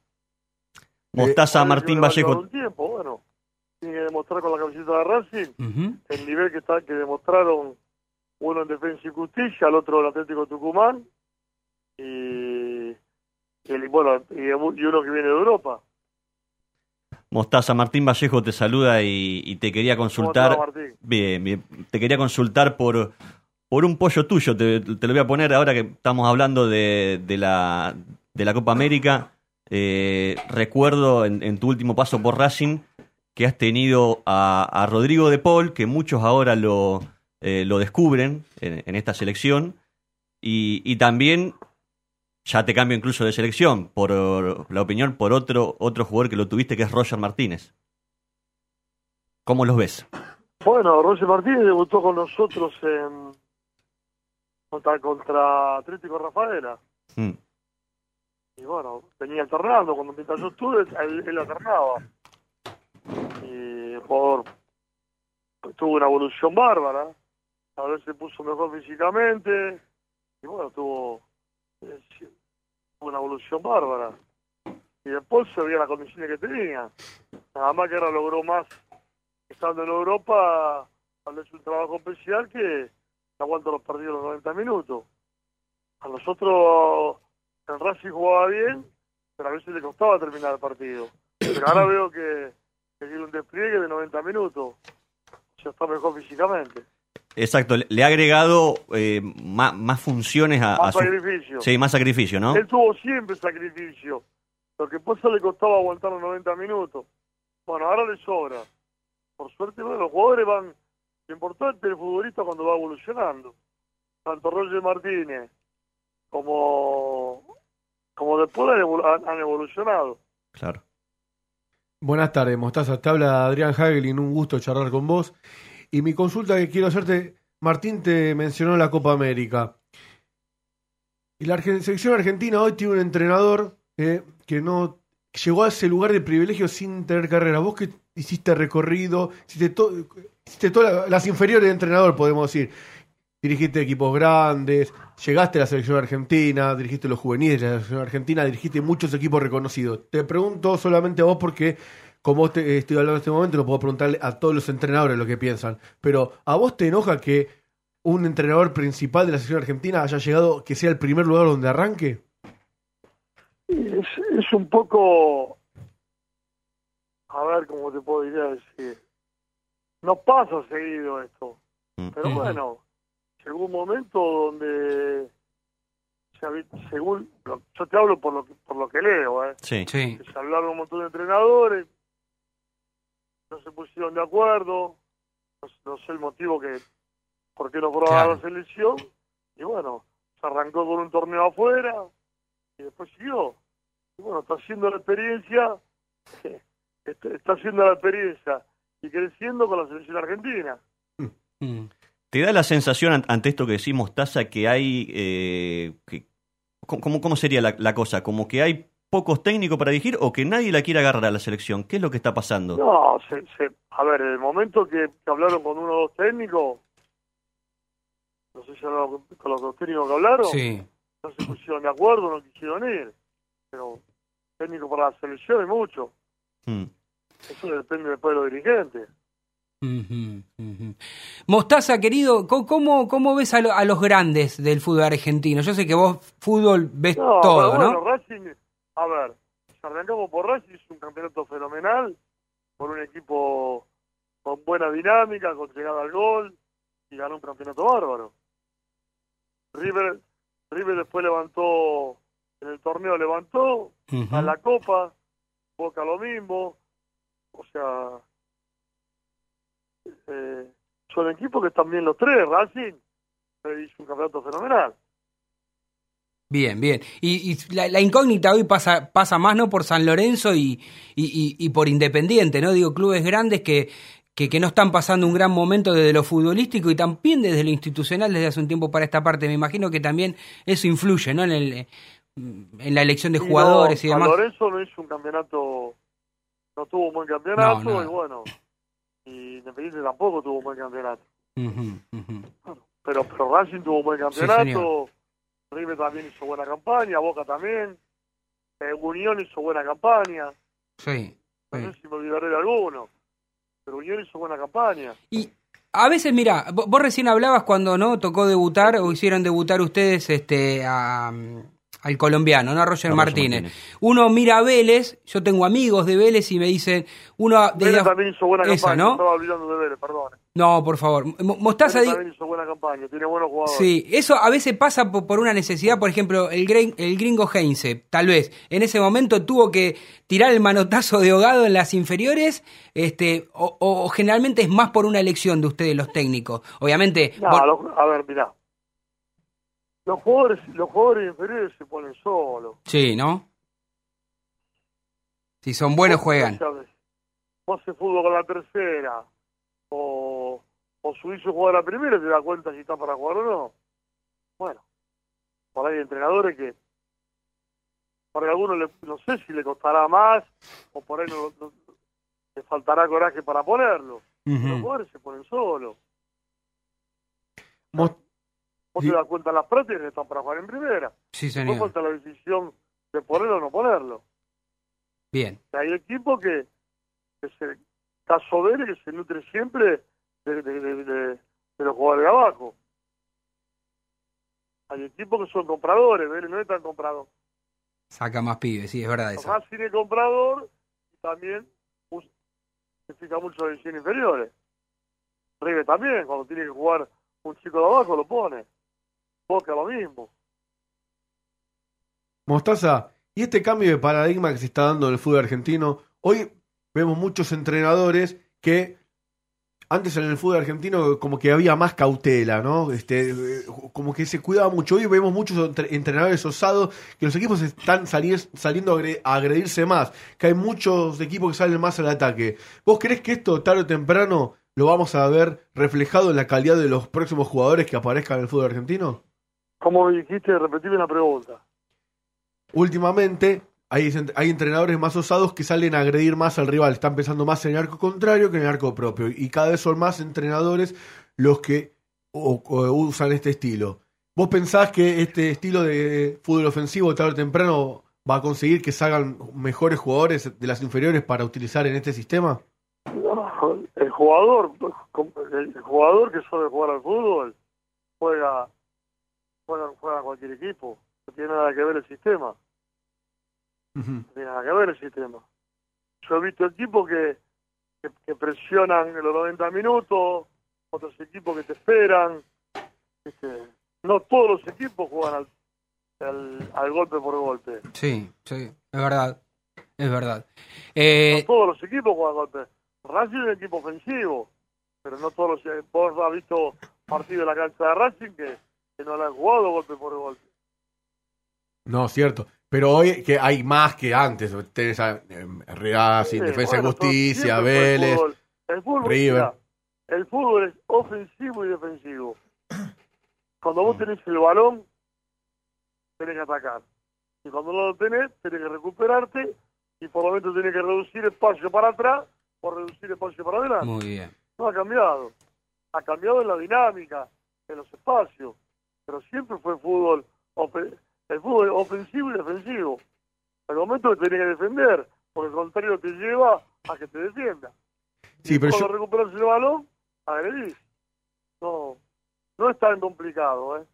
Mostaza Ahora Martín Vallejo. un tiempo, bueno. Tienen que demostrar con la camiseta de Racing Ujú. el nivel que está que demostraron uno en Defensa y Justicia, el otro en Atlético Tucumán y, y el, bueno, y, y uno que viene de Europa. Mostaza Martín Vallejo te saluda y, y te quería ¿Cómo te consultar. Martín? Bien, bien. Te quería consultar por, por un pollo tuyo. Te, te lo voy a poner ahora que estamos hablando de, de la, de la Copa América. Eh, recuerdo en, en tu último paso por Racing que has tenido a, a Rodrigo de Paul, que muchos ahora lo, eh, lo descubren en, en esta selección. Y, y también, ya te cambio incluso de selección, por la opinión por otro, otro jugador que lo tuviste, que es Roger Martínez. ¿Cómo los ves? Bueno, Roger Martínez debutó con nosotros en contra, contra Atlético Rafaela. Mm. Y bueno, venía alternando. Cuando mientras yo estuve, él, él alternaba. Y el jugador tuvo una evolución bárbara. A ver se puso mejor físicamente. Y bueno, tuvo, eh, tuvo una evolución bárbara. Y después se veía las condiciones que tenía. Nada más que ahora logró más estando en Europa. Tal vez un trabajo especial que aguanta los partidos los 90 minutos. A nosotros el Racing jugaba bien, pero a veces le costaba terminar el partido. Pero ahora veo que, que tiene un despliegue de 90 minutos. Ya está mejor físicamente. Exacto, le ha agregado eh, ma- más, funciones a, a Más su... sacrificio. Sí, más sacrificio, ¿no? Él tuvo siempre sacrificio. Lo que pasa le costaba aguantar los 90 minutos. Bueno, ahora le sobra. Por suerte, bueno, los jugadores van... Lo importante del futbolista cuando va evolucionando. Tanto Roger Martínez como, como después han evolu- han- han evolucionado. Claro. Buenas tardes, Mostaza. Te habla Adrián Hagelin, un gusto charlar con vos. Y mi consulta que quiero hacerte, Martín te mencionó la Copa América. Y la Argen- selección argentina hoy tiene un entrenador eh, que no llegó a ese lugar de privilegio sin tener carrera. Vos que hiciste recorrido, hiciste, to- hiciste todas la- las inferiores de entrenador, podemos decir. Dirigiste equipos grandes, llegaste a la selección argentina, dirigiste los juveniles de la selección argentina, dirigiste muchos equipos reconocidos. Te pregunto solamente a vos porque, como vos te- estoy hablando en este momento, no puedo preguntarle a todos los entrenadores lo que piensan. Pero, ¿a vos te enoja que un entrenador principal de la selección argentina haya llegado, que sea el primer lugar donde arranque? Es, es un poco, a ver cómo te podría decir, no pasa seguido esto, Mm. pero bueno, llegó un momento donde, según, lo- yo te hablo por lo que, por lo que leo, ¿eh? Sí. Se hablaron un montón de entrenadores, no se pusieron de acuerdo, no, no sé el motivo que, por qué no probaba Claro. la selección, y bueno, se arrancó con un torneo afuera, y después siguió. Y bueno, está haciendo la experiencia, (laughs) está, está haciendo la experiencia y creciendo con la selección argentina. Mm. ¿Te da la sensación an- ante esto que decimos, Taza, que hay... eh, que- ¿cómo, cómo sería la, la cosa? ¿Como que hay pocos técnicos para dirigir o que nadie la quiere agarrar a la selección? ¿Qué es lo que está pasando? No, se, se- a ver, en el momento que, que hablaron con uno o dos técnicos, no sé si hablaron con, con los dos técnicos que hablaron, Sí. no se pusieron de acuerdo, no quisieron ir. Pero técnico para la selección hay mucho. Mm. Eso depende después de los dirigentes. Mostaza, querido, ¿cómo- ¿cómo, ves a, lo- a los grandes del fútbol argentino? Yo sé que vos fútbol ves No, todo, ¿no? Racing, a ver, arrancamos por Racing, es un campeonato fenomenal, por un equipo con buena dinámica, con llegada al gol, y ganó un campeonato bárbaro. River, River después levantó, en el torneo levantó, Ujú. a la Copa, Boca lo mismo, o sea, eh, son equipos que están bien los tres, Racing hizo un campeonato fenomenal. Bien, bien. Y, y la, la incógnita hoy pasa, pasa más, ¿no? Por San Lorenzo y, y, por Independiente, ¿no? Digo, clubes grandes que, que, que no están pasando un gran momento desde lo futbolístico y también desde lo institucional desde hace un tiempo para esta parte. Me imagino que también eso influye, ¿no? En, el, en la elección de jugadores no, y demás. San Lorenzo no hizo un campeonato, no tuvo un buen campeonato No, no. y bueno, y Independiente tampoco tuvo un buen campeonato. Pero, pero Racing tuvo un buen Sí, campeonato, señor. River también hizo buena campaña, Boca también, eh, Unión hizo buena campaña, Sí. no sí. sé si me olvidaré de alguno, pero Unión hizo buena campaña. Y a veces, mira, vo- vos recién hablabas cuando no tocó debutar o hicieron debutar ustedes este a, al colombiano, ¿no? A Roger Martínez. Martínez. Uno mira a Vélez, yo tengo amigos de Vélez y me dicen, uno desde Vélez también hizo buena Eso, campaña, ¿no? estaba olvidando de Vélez, perdón. No, por favor. Mo- Mostaza Vélez di- también hizo buena campaña, tiene buenos jugadores. Sí, eso a veces pasa po- por, una necesidad, por ejemplo, el, el gringo Heinze, tal vez, en ese momento tuvo que tirar el manotazo de ahogado en las inferiores, este, o, generalmente es más por una elección de ustedes los técnicos. Obviamente, No, a ver, mirá. Los jugadores, los jugadores inferiores se ponen solos. sí, ¿no? Si son buenos, juegan. Vos haces fútbol con la tercera. o, o su hijo juega la primera y te da cuenta si está para jugar o no. Bueno, por ahí hay entrenadores que, por ahí a algunos le- no sé si le costará más o por ahí no, no- le faltará coraje para ponerlo. Los jugadores se ponen solos. Vos Sí. te das cuenta en las prácticas que están para jugar en primera. Sí, señor. falta la decisión de ponerlo o no ponerlo. Bien. Hay equipos que, que se, caso Vélez, que se nutre siempre de, de, de- de- de los jugadores de abajo. Hay equipos que son compradores, Vélez no es tan comprador. Saca más pibes, sí, es verdad eso. Racing es comprador y también se fija mucho en inferiores. River también, cuando tiene que jugar un chico de abajo lo pone. Boca lo mismo. Mostaza, y este cambio de paradigma que se está dando en el fútbol argentino, hoy vemos muchos entrenadores que antes en el fútbol argentino como que había más cautela, ¿no? Este, como que se cuidaba mucho. Hoy vemos muchos entre- entrenadores osados que los equipos están saliendo a agredirse más, que hay muchos equipos que salen más al ataque. ¿Vos crees que esto tarde o temprano lo vamos a ver reflejado en la calidad de los próximos jugadores que aparezcan en el fútbol argentino? Como dijiste, repetime la pregunta. últimamente hay, hay entrenadores más osados que salen a agredir más al rival, están pensando más en el arco contrario que en el arco propio, y cada vez son más entrenadores los que o- o usan este estilo. ¿Vos pensás que este estilo de fútbol ofensivo tarde o temprano va a conseguir que salgan mejores jugadores de las inferiores para utilizar en este sistema? No, el jugador, el jugador que sabe jugar al fútbol juega, juega, juega cualquier equipo. No tiene nada que ver el sistema. No tiene nada que ver el sistema. Yo he visto equipos que, que, que presionan en los 90 minutos, otros equipos que te esperan. ¿viste? No todos los equipos juegan al, al, al golpe por golpe. Sí, sí, es verdad. Es verdad. Eh, No todos los equipos juegan golpe. Racing es un equipo ofensivo, pero no todos los. Vos has visto partidos de la cancha de Racing que, que no le han jugado golpe por golpe. No, cierto. Pero hoy que hay más que antes. Tenés a eh, Racing, Sí, Defensa y bueno, Justicia, el Vélez. fútbol. El fútbol, River. mira, el fútbol es ofensivo y defensivo. Cuando vos tenés el balón, tenés que atacar. Y cuando no lo tenés, tenés que recuperarte y por lo menos tenés que reducir espacio para atrás o reducir espacio para adelante. muy bien. No ha cambiado. Ha cambiado en la dinámica, en los espacios. Pero siempre fue fútbol, el fútbol ofensivo y defensivo. Al momento que tenés que defender, porque el contrario te lleva a que te defienda. Sí, pero Cuando yo, recuperas el balón, agredís. No, no es tan complicado, ¿eh?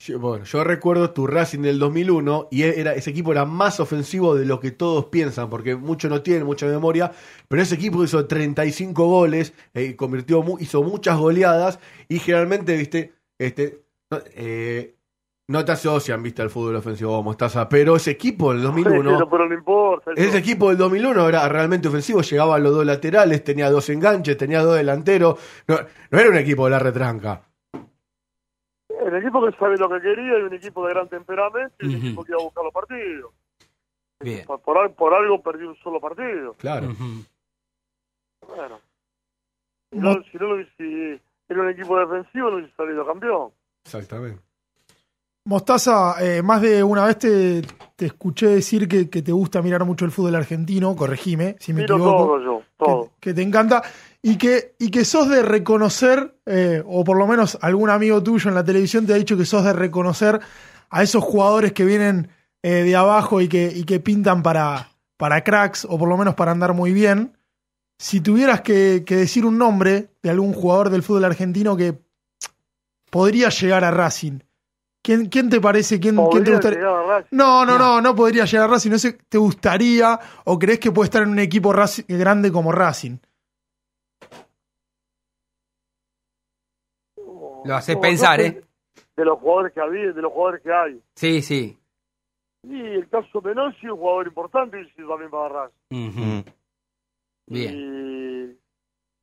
yo- bueno, yo recuerdo tu Racing del 2001 y era, ese equipo era más ofensivo de lo que todos piensan, porque muchos no tienen mucha memoria, pero ese equipo hizo 35 goles, eh, convirtió, hizo muchas goleadas y generalmente, viste, este, eh, no te asocian, viste, al fútbol ofensivo, Mostaza, pero ese equipo del 2001... Pero, pero no importa. eso- Ese equipo del 2001 era realmente ofensivo, llegaban los dos laterales, tenía dos enganches, tenía dos delanteros. No, no era un equipo de la retranca. El equipo que sabe lo que quería y un equipo de gran temperamento y un equipo que iba a buscar los partidos. Bien. Por, por, por algo perdió un solo partido. Claro. Ujú. Bueno. Si no, si no lo- si era un equipo defensivo, no hubiese salido campeón. Exactamente. Mostaza, eh, más de una vez te, te escuché decir que, que te gusta mirar mucho el fútbol argentino, corregime si me Miro equivoco. todo yo, todo. que, que te encanta y que, y que sos de reconocer, eh, o por lo menos algún amigo tuyo en la televisión te ha dicho que sos de reconocer a esos jugadores que vienen eh, de abajo y que, y que pintan para, para cracks, o por lo menos para andar muy bien. Si tuvieras que, que decir un nombre de algún jugador del fútbol argentino que podría llegar a Racing, ¿quién, quién te parece? ¿Quién, quién te gustaría? llegar a Racing. No, no, no, no podría llegar a Racing. No sé, ¿te gustaría o crees que puede estar en un equipo Racing- grande como Racing? Lo haces No, pensar, no, ¿eh? De los jugadores que había, de los jugadores que hay. Sí, sí. Y el caso Menossi, un jugador importante, y sí, también para Racing. Bien. Y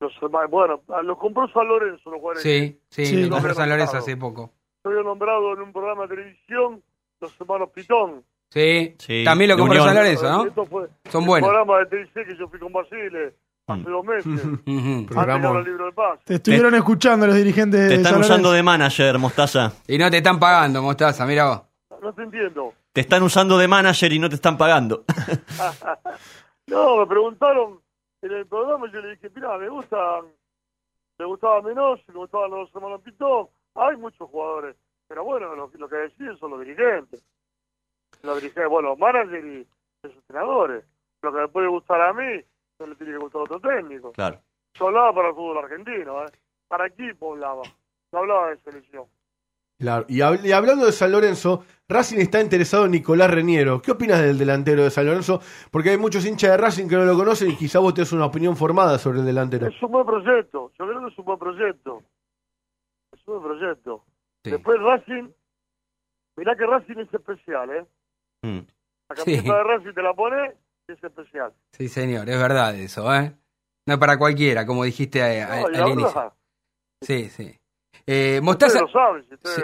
los demás- bueno, los compró San Lorenzo, los jugadores. Sí, sí, Sí, lo lo compró San Lorenzo hace poco. Yo había nombrado en un programa de televisión los hermanos Pitón. Sí, Sí, también lo compró. San Lorenzo, ¿no? Esto fue Son buenos. programa de TLC que yo fui con Basile. hace dos meses. (laughs) Te estuvieron escuchando los dirigentes Te están San usando de manager, Mostaza. Y no te están pagando, Mostaza, mira vos. No te entiendo. Te están usando de manager y no te están pagando. (laughs) No, me preguntaron en el programa yo le dije, mira, me gustan, me gustaba menos, me gustaban los hermanos Pitón. Hay muchos jugadores, pero bueno, lo, lo que deciden son los dirigentes. Los dirigentes, bueno, los managers y los entrenadores. Lo que me puede gustar a mí, no le tiene que gustar a otro técnico. Claro. Yo hablaba para el fútbol argentino, ¿eh? Para equipo hablaba. No hablaba de selección. Claro. Y, hab- y hablando de San Lorenzo, Racing está interesado en Nicolás Reñero. ¿Qué opinas del delantero de San Lorenzo? Porque hay muchos hinchas de Racing que no lo conocen y quizá vos tenés una opinión formada sobre el delantero. Es un buen proyecto. Yo creo que es un buen proyecto. Es un buen proyecto. Sí. Después Racing, mirá que Racing es especial, ¿eh? Mm. La Sí. camiseta de Racing te la pone, es especial. Sí, señor, es verdad eso, ¿eh? No es para cualquiera, como dijiste a- a- No, al inicio. Sí, sí. Eh, Mostaza. lo saben,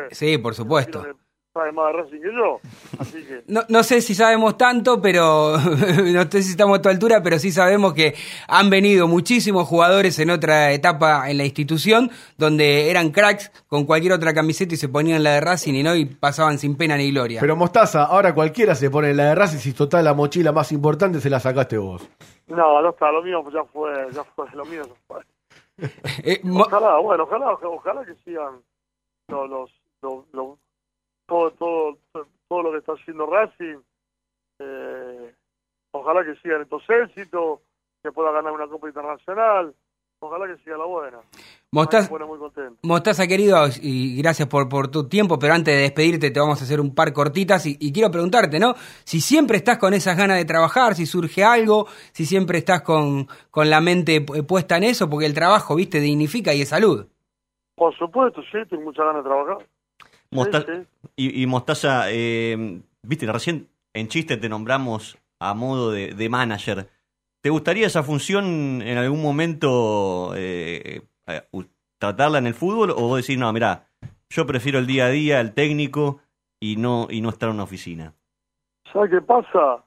si Sí, por supuesto. saben más de Racing que yo. Así que, No, no sé si sabemos tanto, pero (laughs) no sé si estamos a tu altura, pero sí sabemos que han venido muchísimos jugadores en otra etapa en la institución, donde eran cracks con cualquier otra camiseta y se ponían la de Racing y no y pasaban sin pena ni gloria. Pero Mostaza, ahora cualquiera se pone la de Racing si total la mochila más importante se la sacaste vos. no, no está, lo mío ya fue, ya fue, lo mío ya fue. Eh, (laughs) Ojalá, bueno, ojalá, ojalá, ojalá que sigan los, los, los- los- todo, todo, todo lo que está haciendo Racing. Eh, ojalá que sigan estos éxitos, que pueda ganar una Copa Internacional. Ojalá que siga la buena. Mostaza- muy contento. Mostaza, querido, y gracias por, por tu tiempo, pero antes de despedirte te vamos a hacer un par cortitas y, y quiero preguntarte, ¿no? Si siempre estás con esas ganas de trabajar, si surge algo, si siempre estás con, con la mente pu- puesta en eso, porque el trabajo, viste, dignifica y es salud. Por supuesto, sí, tengo muchas ganas de trabajar. Mosta- Sí, sí. Y, y Mostaza, eh, viste, recién en chiste te nombramos a modo de, de manager. ¿Te gustaría esa función en algún momento eh, eh, tratarla en el fútbol? ¿O vos decís, no, mirá, yo prefiero el día a día, el técnico y no, y no estar en una oficina? ¿Sabes qué pasa?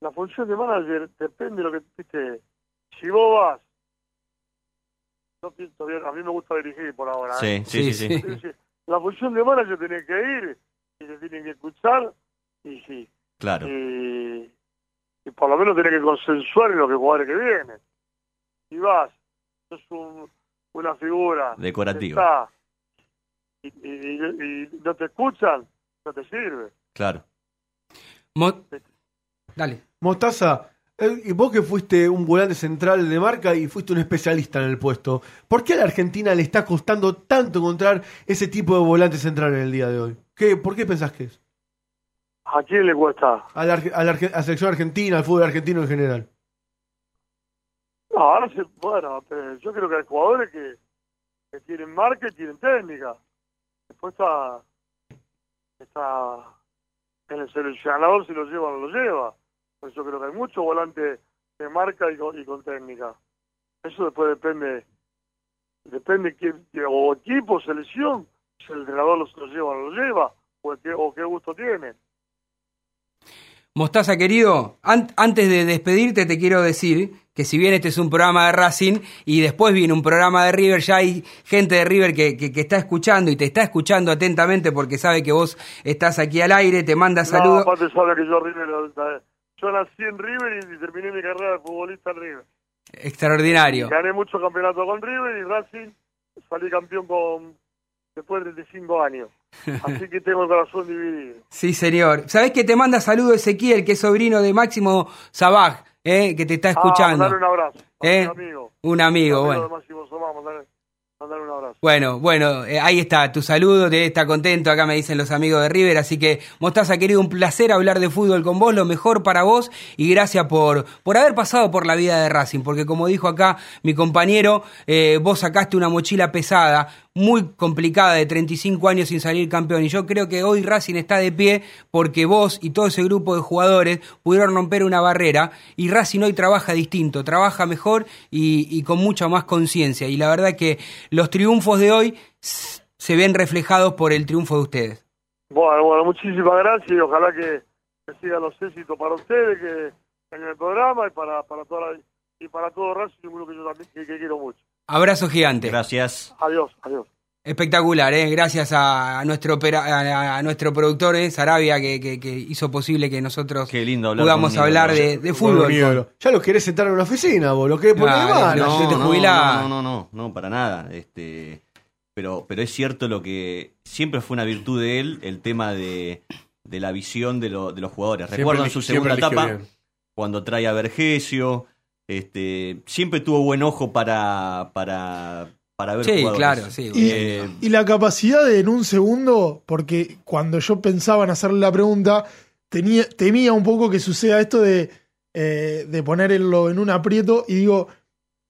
La función de manager depende de lo que viste. Si vos vas, yo pienso bien, a mí me gusta dirigir por ahora. ¿eh? Sí, sí, sí. sí. La función de manager tiene que ir y se tienen que escuchar y sí. Claro. Y, y por lo menos tiene que consensuar en lo que jugadores que vienen. Si vas, sos un, una figura Decorativa. está, y, y- y- y no te escuchan, no te sirve. Claro. Mo- Dale. Mostaza, eh, y vos que fuiste un volante central de marca y fuiste un especialista en el puesto, ¿por qué a la Argentina le está costando tanto encontrar ese tipo de volante central en el día de hoy? ¿Qué, ¿Por qué pensás que es? ¿A quién le cuesta? A la, a la a la selección argentina, al fútbol argentino en general. No, ahora sí, bueno, pero yo creo que hay jugadores que, que tienen marca y tienen técnica. Después está, está en el seleccionador si lo lleva o no lo lleva. Pues yo creo que hay muchos volantes de marca y con, y con técnica. Eso después depende, depende quién, o equipo, selección, si el entrenador lo, lo lleva o no lo lleva, o, qué, o qué gusto tiene. Mostaza, querido, an- antes de despedirte te quiero decir que si bien este es un programa de Racing y después viene un programa de River, ya hay gente de River que, que- que está escuchando y te está escuchando atentamente porque sabe que vos estás aquí al aire, te manda No, saludos. aparte sabe que yo River, eh, yo nací en River y, y terminé mi carrera de futbolista en River. Extraordinario. Gané muchos campeonatos con River y Racing salí campeón con después de 35 años. (laughs) Así que tengo el corazón dividido. Sí, señor. ¿Sabés que te manda saludos Ezequiel, que es sobrino de Máximo Sabaj, eh, que te está escuchando? Ah, mandale un abrazo. a ¿Eh? mi amigo. Un amigo, Amigo bueno. de mandale, mandale un abrazo. Bueno, bueno, eh, ahí está tu saludo, te está contento, acá me dicen los amigos de River, así que Mostaza, querido, un placer hablar de fútbol con vos, lo mejor para vos y gracias por, por haber pasado por la vida de Racing, porque como dijo acá mi compañero, eh, vos sacaste una mochila pesada, muy complicada de 35 años sin salir campeón y yo creo que hoy Racing está de pie porque vos y todo ese grupo de jugadores pudieron romper una barrera y Racing hoy trabaja distinto, trabaja mejor y, y con mucha más conciencia y la verdad que los triunfos de hoy se ven reflejados por el triunfo de ustedes. Bueno, bueno, muchísimas gracias y ojalá que, que sigan los éxitos para ustedes que en el programa y para, para toda la, y para todo Racing, que yo también que quiero mucho. Abrazo gigante. Gracias. Adiós, adiós. Espectacular, ¿eh? gracias a, nuestro opera- a, nuestro productor eh, Sarabia que, que- que hizo posible que nosotros Qué lindo hablar podamos hablar de, de fútbol. Ya los querés sentar en una oficina, vos, lo querés poner de mano. no, No, te no, no, no, no, no, para nada. Este, pero, pero es cierto lo que siempre fue una virtud de él, el tema de, de la visión de, lo- de los jugadores. Eli- su segunda etapa, bien. cuando trae a Vergesio, este, siempre tuvo buen ojo para, para, para ver Sí, jugadores. claro, sí. Y, Eh, y la capacidad de en un segundo, porque cuando yo pensaba en hacerle la pregunta, tenía, temía un poco que suceda esto de, eh, de ponerlo en un aprieto y digo,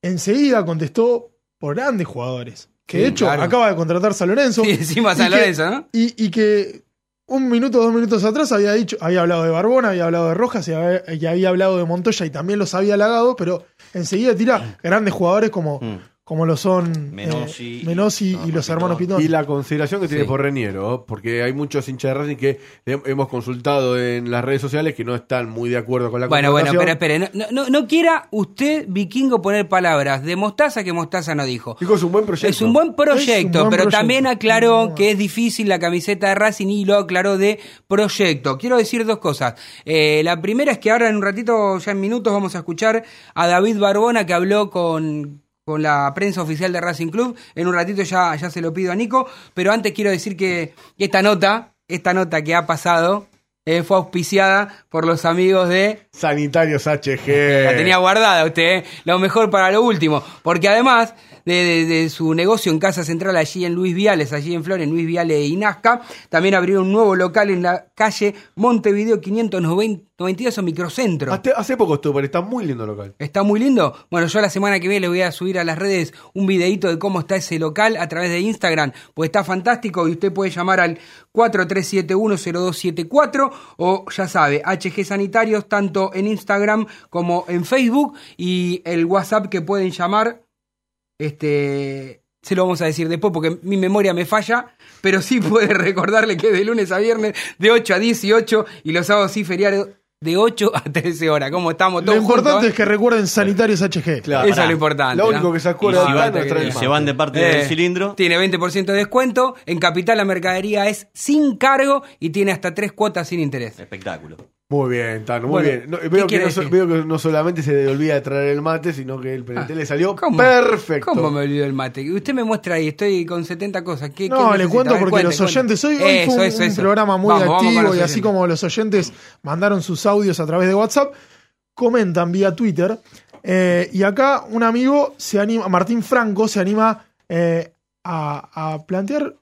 enseguida contestó por grandes jugadores. Que Sí, de hecho claro. acaba de contratar San Lorenzo. Sí, encima San que- Lorenzo, ¿no? Y, y que un minuto, dos minutos atrás había dicho, había hablado de Barbona, había hablado de Rojas y había, y había hablado de Montoya y también los había halagado, pero enseguida tira grandes jugadores como, mm. Como lo son Menossi, eh, Menossi y los hermanos Pitón. Y la consideración que tiene Sí. por Reniero, porque hay muchos hinchas de Racing que he- hemos consultado en las redes sociales que no están muy de acuerdo con la Bueno, bueno, contratación. espere, espere. No, no, no quiera usted, vikingo, poner palabras de Mostaza que Mostaza no dijo. Dijo, es un buen proyecto. Es un buen proyecto, Es un buen pero proyecto. también aclaró No. que es difícil la camiseta de Racing y lo aclaró de proyecto. Quiero decir dos cosas. Eh, la primera es que ahora en un ratito, ya en minutos, vamos a escuchar a David Barbona que habló con, con la prensa oficial de Racing Club. En un ratito ya, ya se lo pido a Nico, pero antes quiero decir que esta nota, esta nota que ha pasado, eh, fue auspiciada por los amigos de Sanitarios HG. la tenía guardada usted, ¿eh? lo mejor para lo último. Porque además de, de- de su negocio en Casa Central allí en Luis Viales, allí en Flores, Luis Viales y Nazca, también abrió un nuevo local en la calle Montevideo 592 o Microcentro. Hace, hace poco estuvo, pero está muy lindo el local. Está muy lindo. Bueno, yo la semana que viene le voy a subir a las redes un videito de cómo está ese local a través de Instagram, pues está fantástico y usted puede llamar al 43710274 o ya sabe, HG Sanitarios tanto en Instagram como en Facebook y el WhatsApp que pueden llamar este se lo vamos a decir después porque mi memoria me falla, pero sí (laughs) puede recordarle que es de lunes a viernes de 8 a 18 y los sábados y feriados de 8 a 13 horas. ¿Cómo estamos Lo todos importante juntos, eh? es que recuerden Sanitarios HG. Claro. Eso es lo importante. Lo ¿no? único que se acuerda Y van- es y el se van de parte Eh, del cilindro. Tiene 20% de descuento. En Capital la mercadería es sin cargo y tiene hasta tres cuotas sin interés. Espectáculo. Muy bien, Tano, muy Bueno, bien. No, ¿qué veo, que no, so- decir? veo que no solamente se le olvida de traer el mate, sino que el PNT le salió ¿Cómo? perfecto. ¿Cómo me olvidó el mate? Usted me muestra ahí, estoy con 70 cosas. ¿Qué, qué No, le cuento porque cuente, los cuente. oyentes, hoy, hoy Eso, fue un, eso, un eso. programa muy Vamos, activo y así como los oyentes mandaron sus audios a través de WhatsApp, comentan vía Twitter. Eh, y acá un amigo se anima, Martín Franco se anima eh, a, a plantear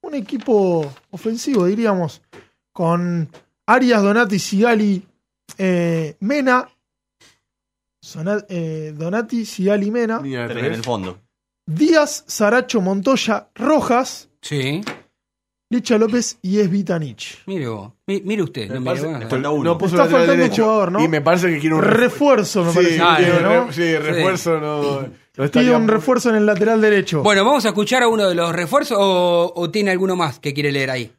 un equipo ofensivo, diríamos, con Arias, Donati, Sigali, eh, Mena, eh, Donati, Sigali, Mena, Tres en el fondo. Díaz, Saracho, Montoya, Rojas, Sí, Licha López y Esvitanich. mire vos. Mi- mire usted. Me no, parece- bueno. falta uno. No puso Está lateral faltando un derecho. jugador, ¿no? Y me parece que quiere un Refuerzo, me Sí, parece. Ah, que quiere quiere, re- ¿no? sí, refuerzo no, no Pide estaría un muy- refuerzo en el lateral derecho. Bueno, ¿vamos a escuchar a uno de los refuerzos o, o tiene alguno más que quiere leer ahí?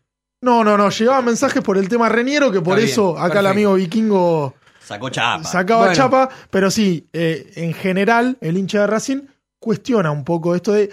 No, no, no. Llegaban mensajes por el tema Reniero, que por Está bien, eso acá el amigo vikingo Sacó chapa. sacaba Bueno. chapa. Pero sí, eh, en general, el hincha de Racing cuestiona un poco esto de.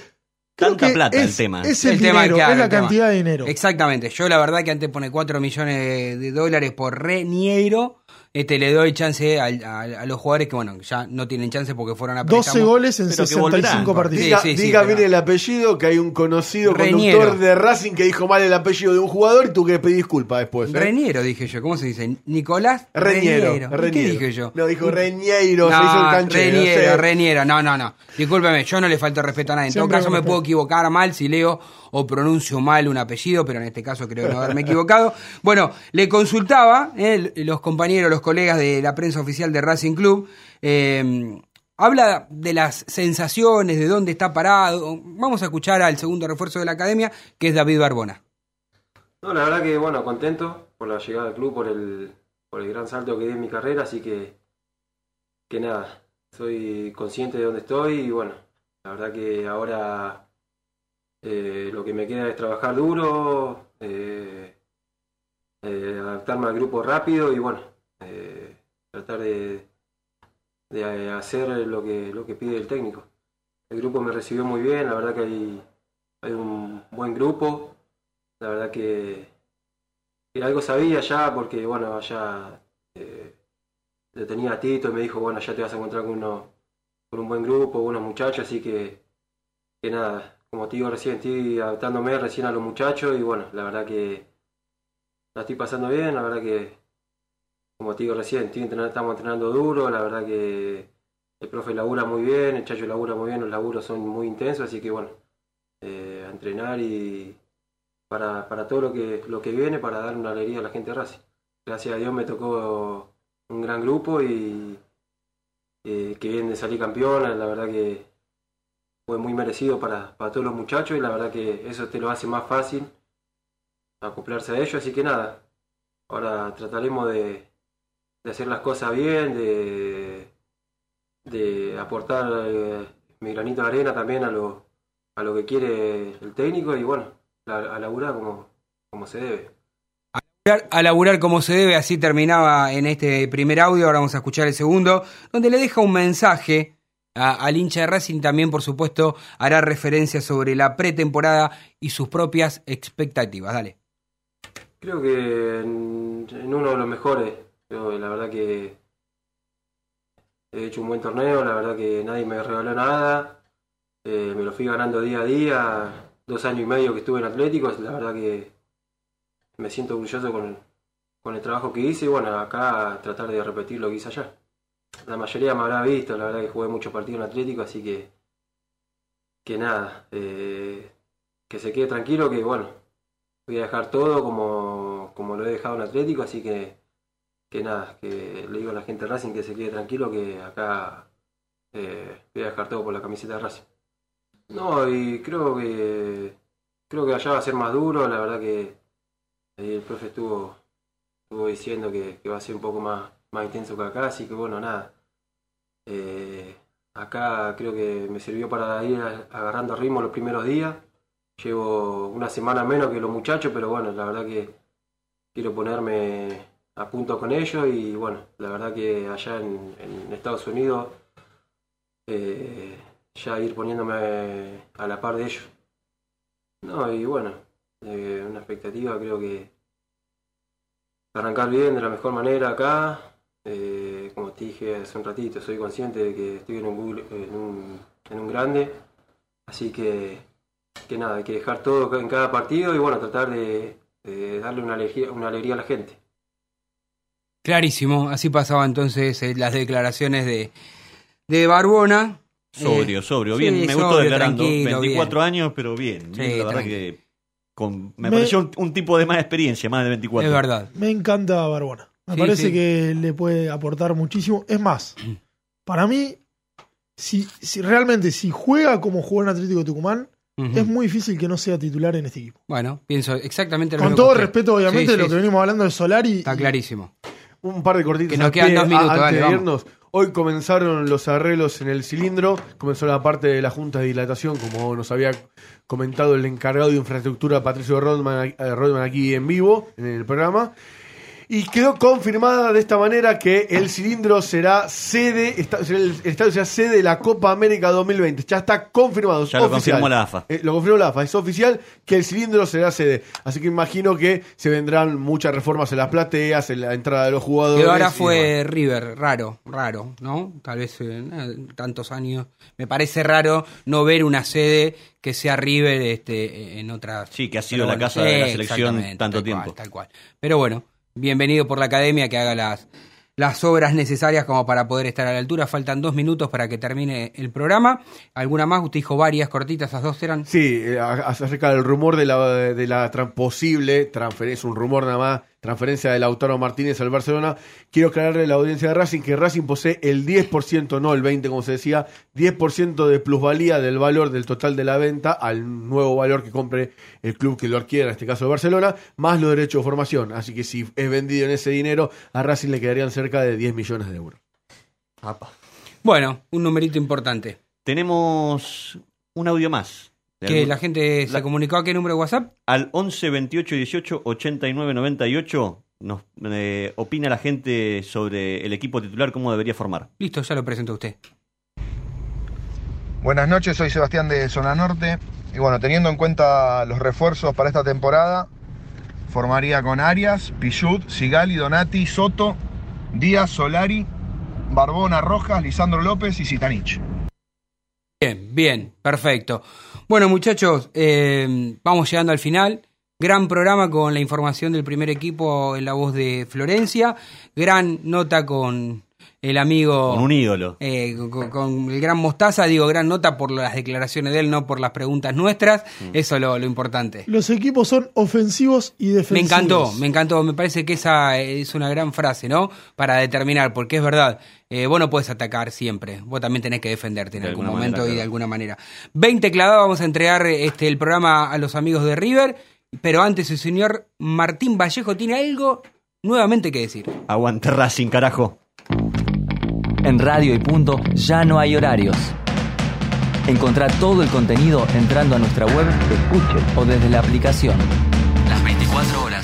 creo Tanta que plata el tema. Es el, El tema, dinero, claro, es la tema. cantidad de dinero. Exactamente. Yo la verdad que antes pone 4 millones de dólares por Reniero. Este, le doy chance a, a los jugadores que, bueno, ya no tienen chance porque fueron a 12 préstamo. goles en Pero que 65 volverán. partidos. Diga, Sí, sí, diga sí, bien pero- el apellido, que hay un conocido Reñero. conductor de Racing que dijo mal el apellido de un jugador y tú que pedir disculpas después. ¿eh? Reniero, dije yo. ¿Cómo se dice? Nicolás Reñero. Reniero. ¿Y ¿Qué Reñero. dije yo? No, dijo Reñeiro, se No, hizo el canchero. Reniero, sí. Reniero. No, no, no. Discúlpeme, yo no le falto respeto a nadie. En Siempre todo caso me puedo equivocar mal si leo o pronuncio mal un apellido, pero en este caso creo no haberme equivocado. Bueno, le consultaba, eh, los compañeros, los colegas de la prensa oficial de Racing Club, eh, habla de las sensaciones, de dónde está parado. Vamos a escuchar al segundo refuerzo de la academia, que es David Barbona. No, la verdad que bueno, contento por la llegada al club, por el, por el gran salto que di en mi carrera, así que, que nada, soy consciente de dónde estoy y bueno, la verdad que ahora eh, lo que me queda es trabajar duro, eh, adaptarme al grupo rápido y bueno, tratar de, de hacer lo que, lo que pide el técnico. El grupo me recibió muy bien, la verdad que hay, hay un buen grupo, la verdad que, que algo sabía ya, porque bueno, allá eh, le tenía a Tito y me dijo, bueno, ya te vas a encontrar con, uno, con un buen grupo, buenos muchachos, así que, que nada, como te digo recién, estoy adaptándome recién a los muchachos y bueno, la verdad que la estoy pasando bien, la verdad que, como te digo recién, estoy entrenando- estamos entrenando duro, la verdad que el profe labura muy bien, el chacho labura muy bien, los laburos son muy intensos, así que bueno, eh, entrenar y para, para todo lo que, lo que viene, para dar una alegría a la gente de Racing. Gracias a Dios me tocó un gran grupo y eh, que bien de salir campeón, la verdad que fue muy merecido para, para todos los muchachos y la verdad que eso te lo hace más fácil acoplarse a ellos, así que nada, ahora trataremos de, de hacer las cosas bien, de, de aportar eh, mi granito de arena también a lo, a lo que quiere el técnico y bueno, a laburar como, como se debe. A laburar como se debe, así terminaba en este primer audio, ahora vamos a escuchar el segundo, donde le deja un mensaje a- al hincha de Racing, también por supuesto hará referencia sobre la pretemporada y sus propias expectativas. Dale. Creo que en, en uno de los mejores, Yo, la verdad que he hecho un buen torneo, la verdad que nadie me regaló nada, eh, me lo fui ganando día a día, dos años y medio que estuve en Atlético, la verdad que me siento orgulloso con, con el trabajo que hice y bueno, acá tratar de repetir lo que hice allá. La mayoría me habrá visto, la verdad que jugué muchos partidos en Atlético, así que, que nada, eh, que se quede tranquilo que bueno, voy a dejar todo como, como lo he dejado en Atlético, así que, que nada, que le digo a la gente de Racing que se quede tranquilo que acá eh, voy a dejar todo por la camiseta de Racing. No, y creo que creo que allá va a ser más duro, la verdad que ahí el profe estuvo, estuvo diciendo que, va a ser un poco más, más intenso que acá, así que bueno, nada. Eh, acá creo que me sirvió para ir agarrando ritmo los primeros días. Llevo una semana menos que los muchachos, pero bueno, la verdad que quiero ponerme a punto con ellos y bueno, la verdad que allá en, Estados Unidos eh, ya ir poniéndome a la par de ellos. No, y bueno, eh, una expectativa creo que arrancar bien de la mejor manera acá. Eh, como te dije hace un ratito, soy consciente de que estoy en un, en un, en un grande, así que, que nada, hay que dejar todo en cada partido y bueno, tratar de, de darle una alegría, una alegría a la gente. Clarísimo, así pasaba entonces eh, las declaraciones de, de Barbona. Sobrio, Eh, sobrio. sí, Bien, me gustó sobrio, declarando. tranquilo, 24 años, pero bien. Sí, bien, la verdad que con- me, Me- pareció un, un tipo de más experiencia, más de 24. Es verdad. Me encanta Barbona. Me Sí, parece sí. que le puede aportar muchísimo. Es más, (clears throat) para mí, si, si realmente si juega como jugó en Atlético Tucumán, es muy difícil que no sea titular en este equipo. Bueno, pienso exactamente lo Con mismo todo que respeto, obviamente, Sí, de lo que sí. venimos hablando de Solari. Está clarísimo. Un par de cortitos Que nos quedan dos minutos, antes dale, de irnos. Hoy comenzaron los arreglos en el cilindro, comenzó la parte de la Junta de Dilatación, como nos había comentado el encargado de infraestructura Patricio Rodman, eh, Rodman aquí en vivo, en el programa. Y quedó confirmada de esta manera que el cilindro será sede, esta- el, estadio será sede de la Copa América 2020. Ya está confirmado. es Ya lo oficial. confirmó la AFA. Eh, lo confirmó la AFA, es oficial que el cilindro será sede. Así que imagino que se vendrán muchas reformas en las plateas, en la entrada de los jugadores. Que ahora fue River, raro, raro, ¿no? Tal vez eh, tantos años. Me parece raro no ver una sede que sea River este, en otras. Sí, que ha sido Pero la casa de la selección tanto tal tiempo. Cual, tal cual. Pero bueno, bienvenido por la academia que haga las, las obras necesarias como para poder estar a la altura. Faltan dos minutos para que termine el programa. ¿Alguna más? Usted dijo varias cortitas, esas dos eran. Sí, eh, acerca del rumor de la, de la posible transferencia, un rumor nada más, transferencia de Lautaro Martínez al Barcelona. Quiero aclararle a la audiencia de Racing que Racing posee el 10%, no el 20% como se decía, 10% de plusvalía del valor del total de la venta al nuevo valor que compre el club que lo adquiera, en este caso el Barcelona, más los derechos de formación. Así que si es vendido en ese dinero, a Racing le quedarían cerca de 10 millones de euros. Bueno, un numerito importante. Tenemos un audio más. Que algún- la gente se la- comunicó a qué número de WhatsApp. Al 11 28 18 89 98 nos eh, opina la gente sobre el equipo titular, cómo debería formar. Listo, ya lo presento a usted. Buenas noches, soy Sebastián de Zona Norte. Y bueno, teniendo en cuenta los refuerzos para esta temporada, formaría con Arias, Pichut, Sigali, Donati, Soto, Díaz, Solari, Barbona, Rojas, Lisandro López y Zitanich. Bien, bien, perfecto. Bueno, muchachos, eh, vamos llegando al final. Gran programa con la información del primer equipo en la voz de Florencia. Gran nota con el amigo. Con un ídolo. eh, con, con el gran Mostaza, digo, gran nota por las declaraciones de él, no por las preguntas nuestras. Eso es lo, lo importante. Los equipos son ofensivos y Me defensivos. encantó, me encantó. Me parece que esa es una gran frase, ¿no? Para determinar, porque es verdad. eh, vos no puedes atacar siempre. Vos también tenés que defenderte en De algún momento manera, y de claro. alguna manera. 20 clavados, vamos a entregar este, el programa a los amigos de River. Pero antes, el señor Martín Vallejo tiene algo nuevamente que decir. Aguante Racing, carajo. En Radio y Punto ya no hay horarios. Encontrá todo el contenido entrando a nuestra web, escuche o desde la aplicación. Las 24 horas.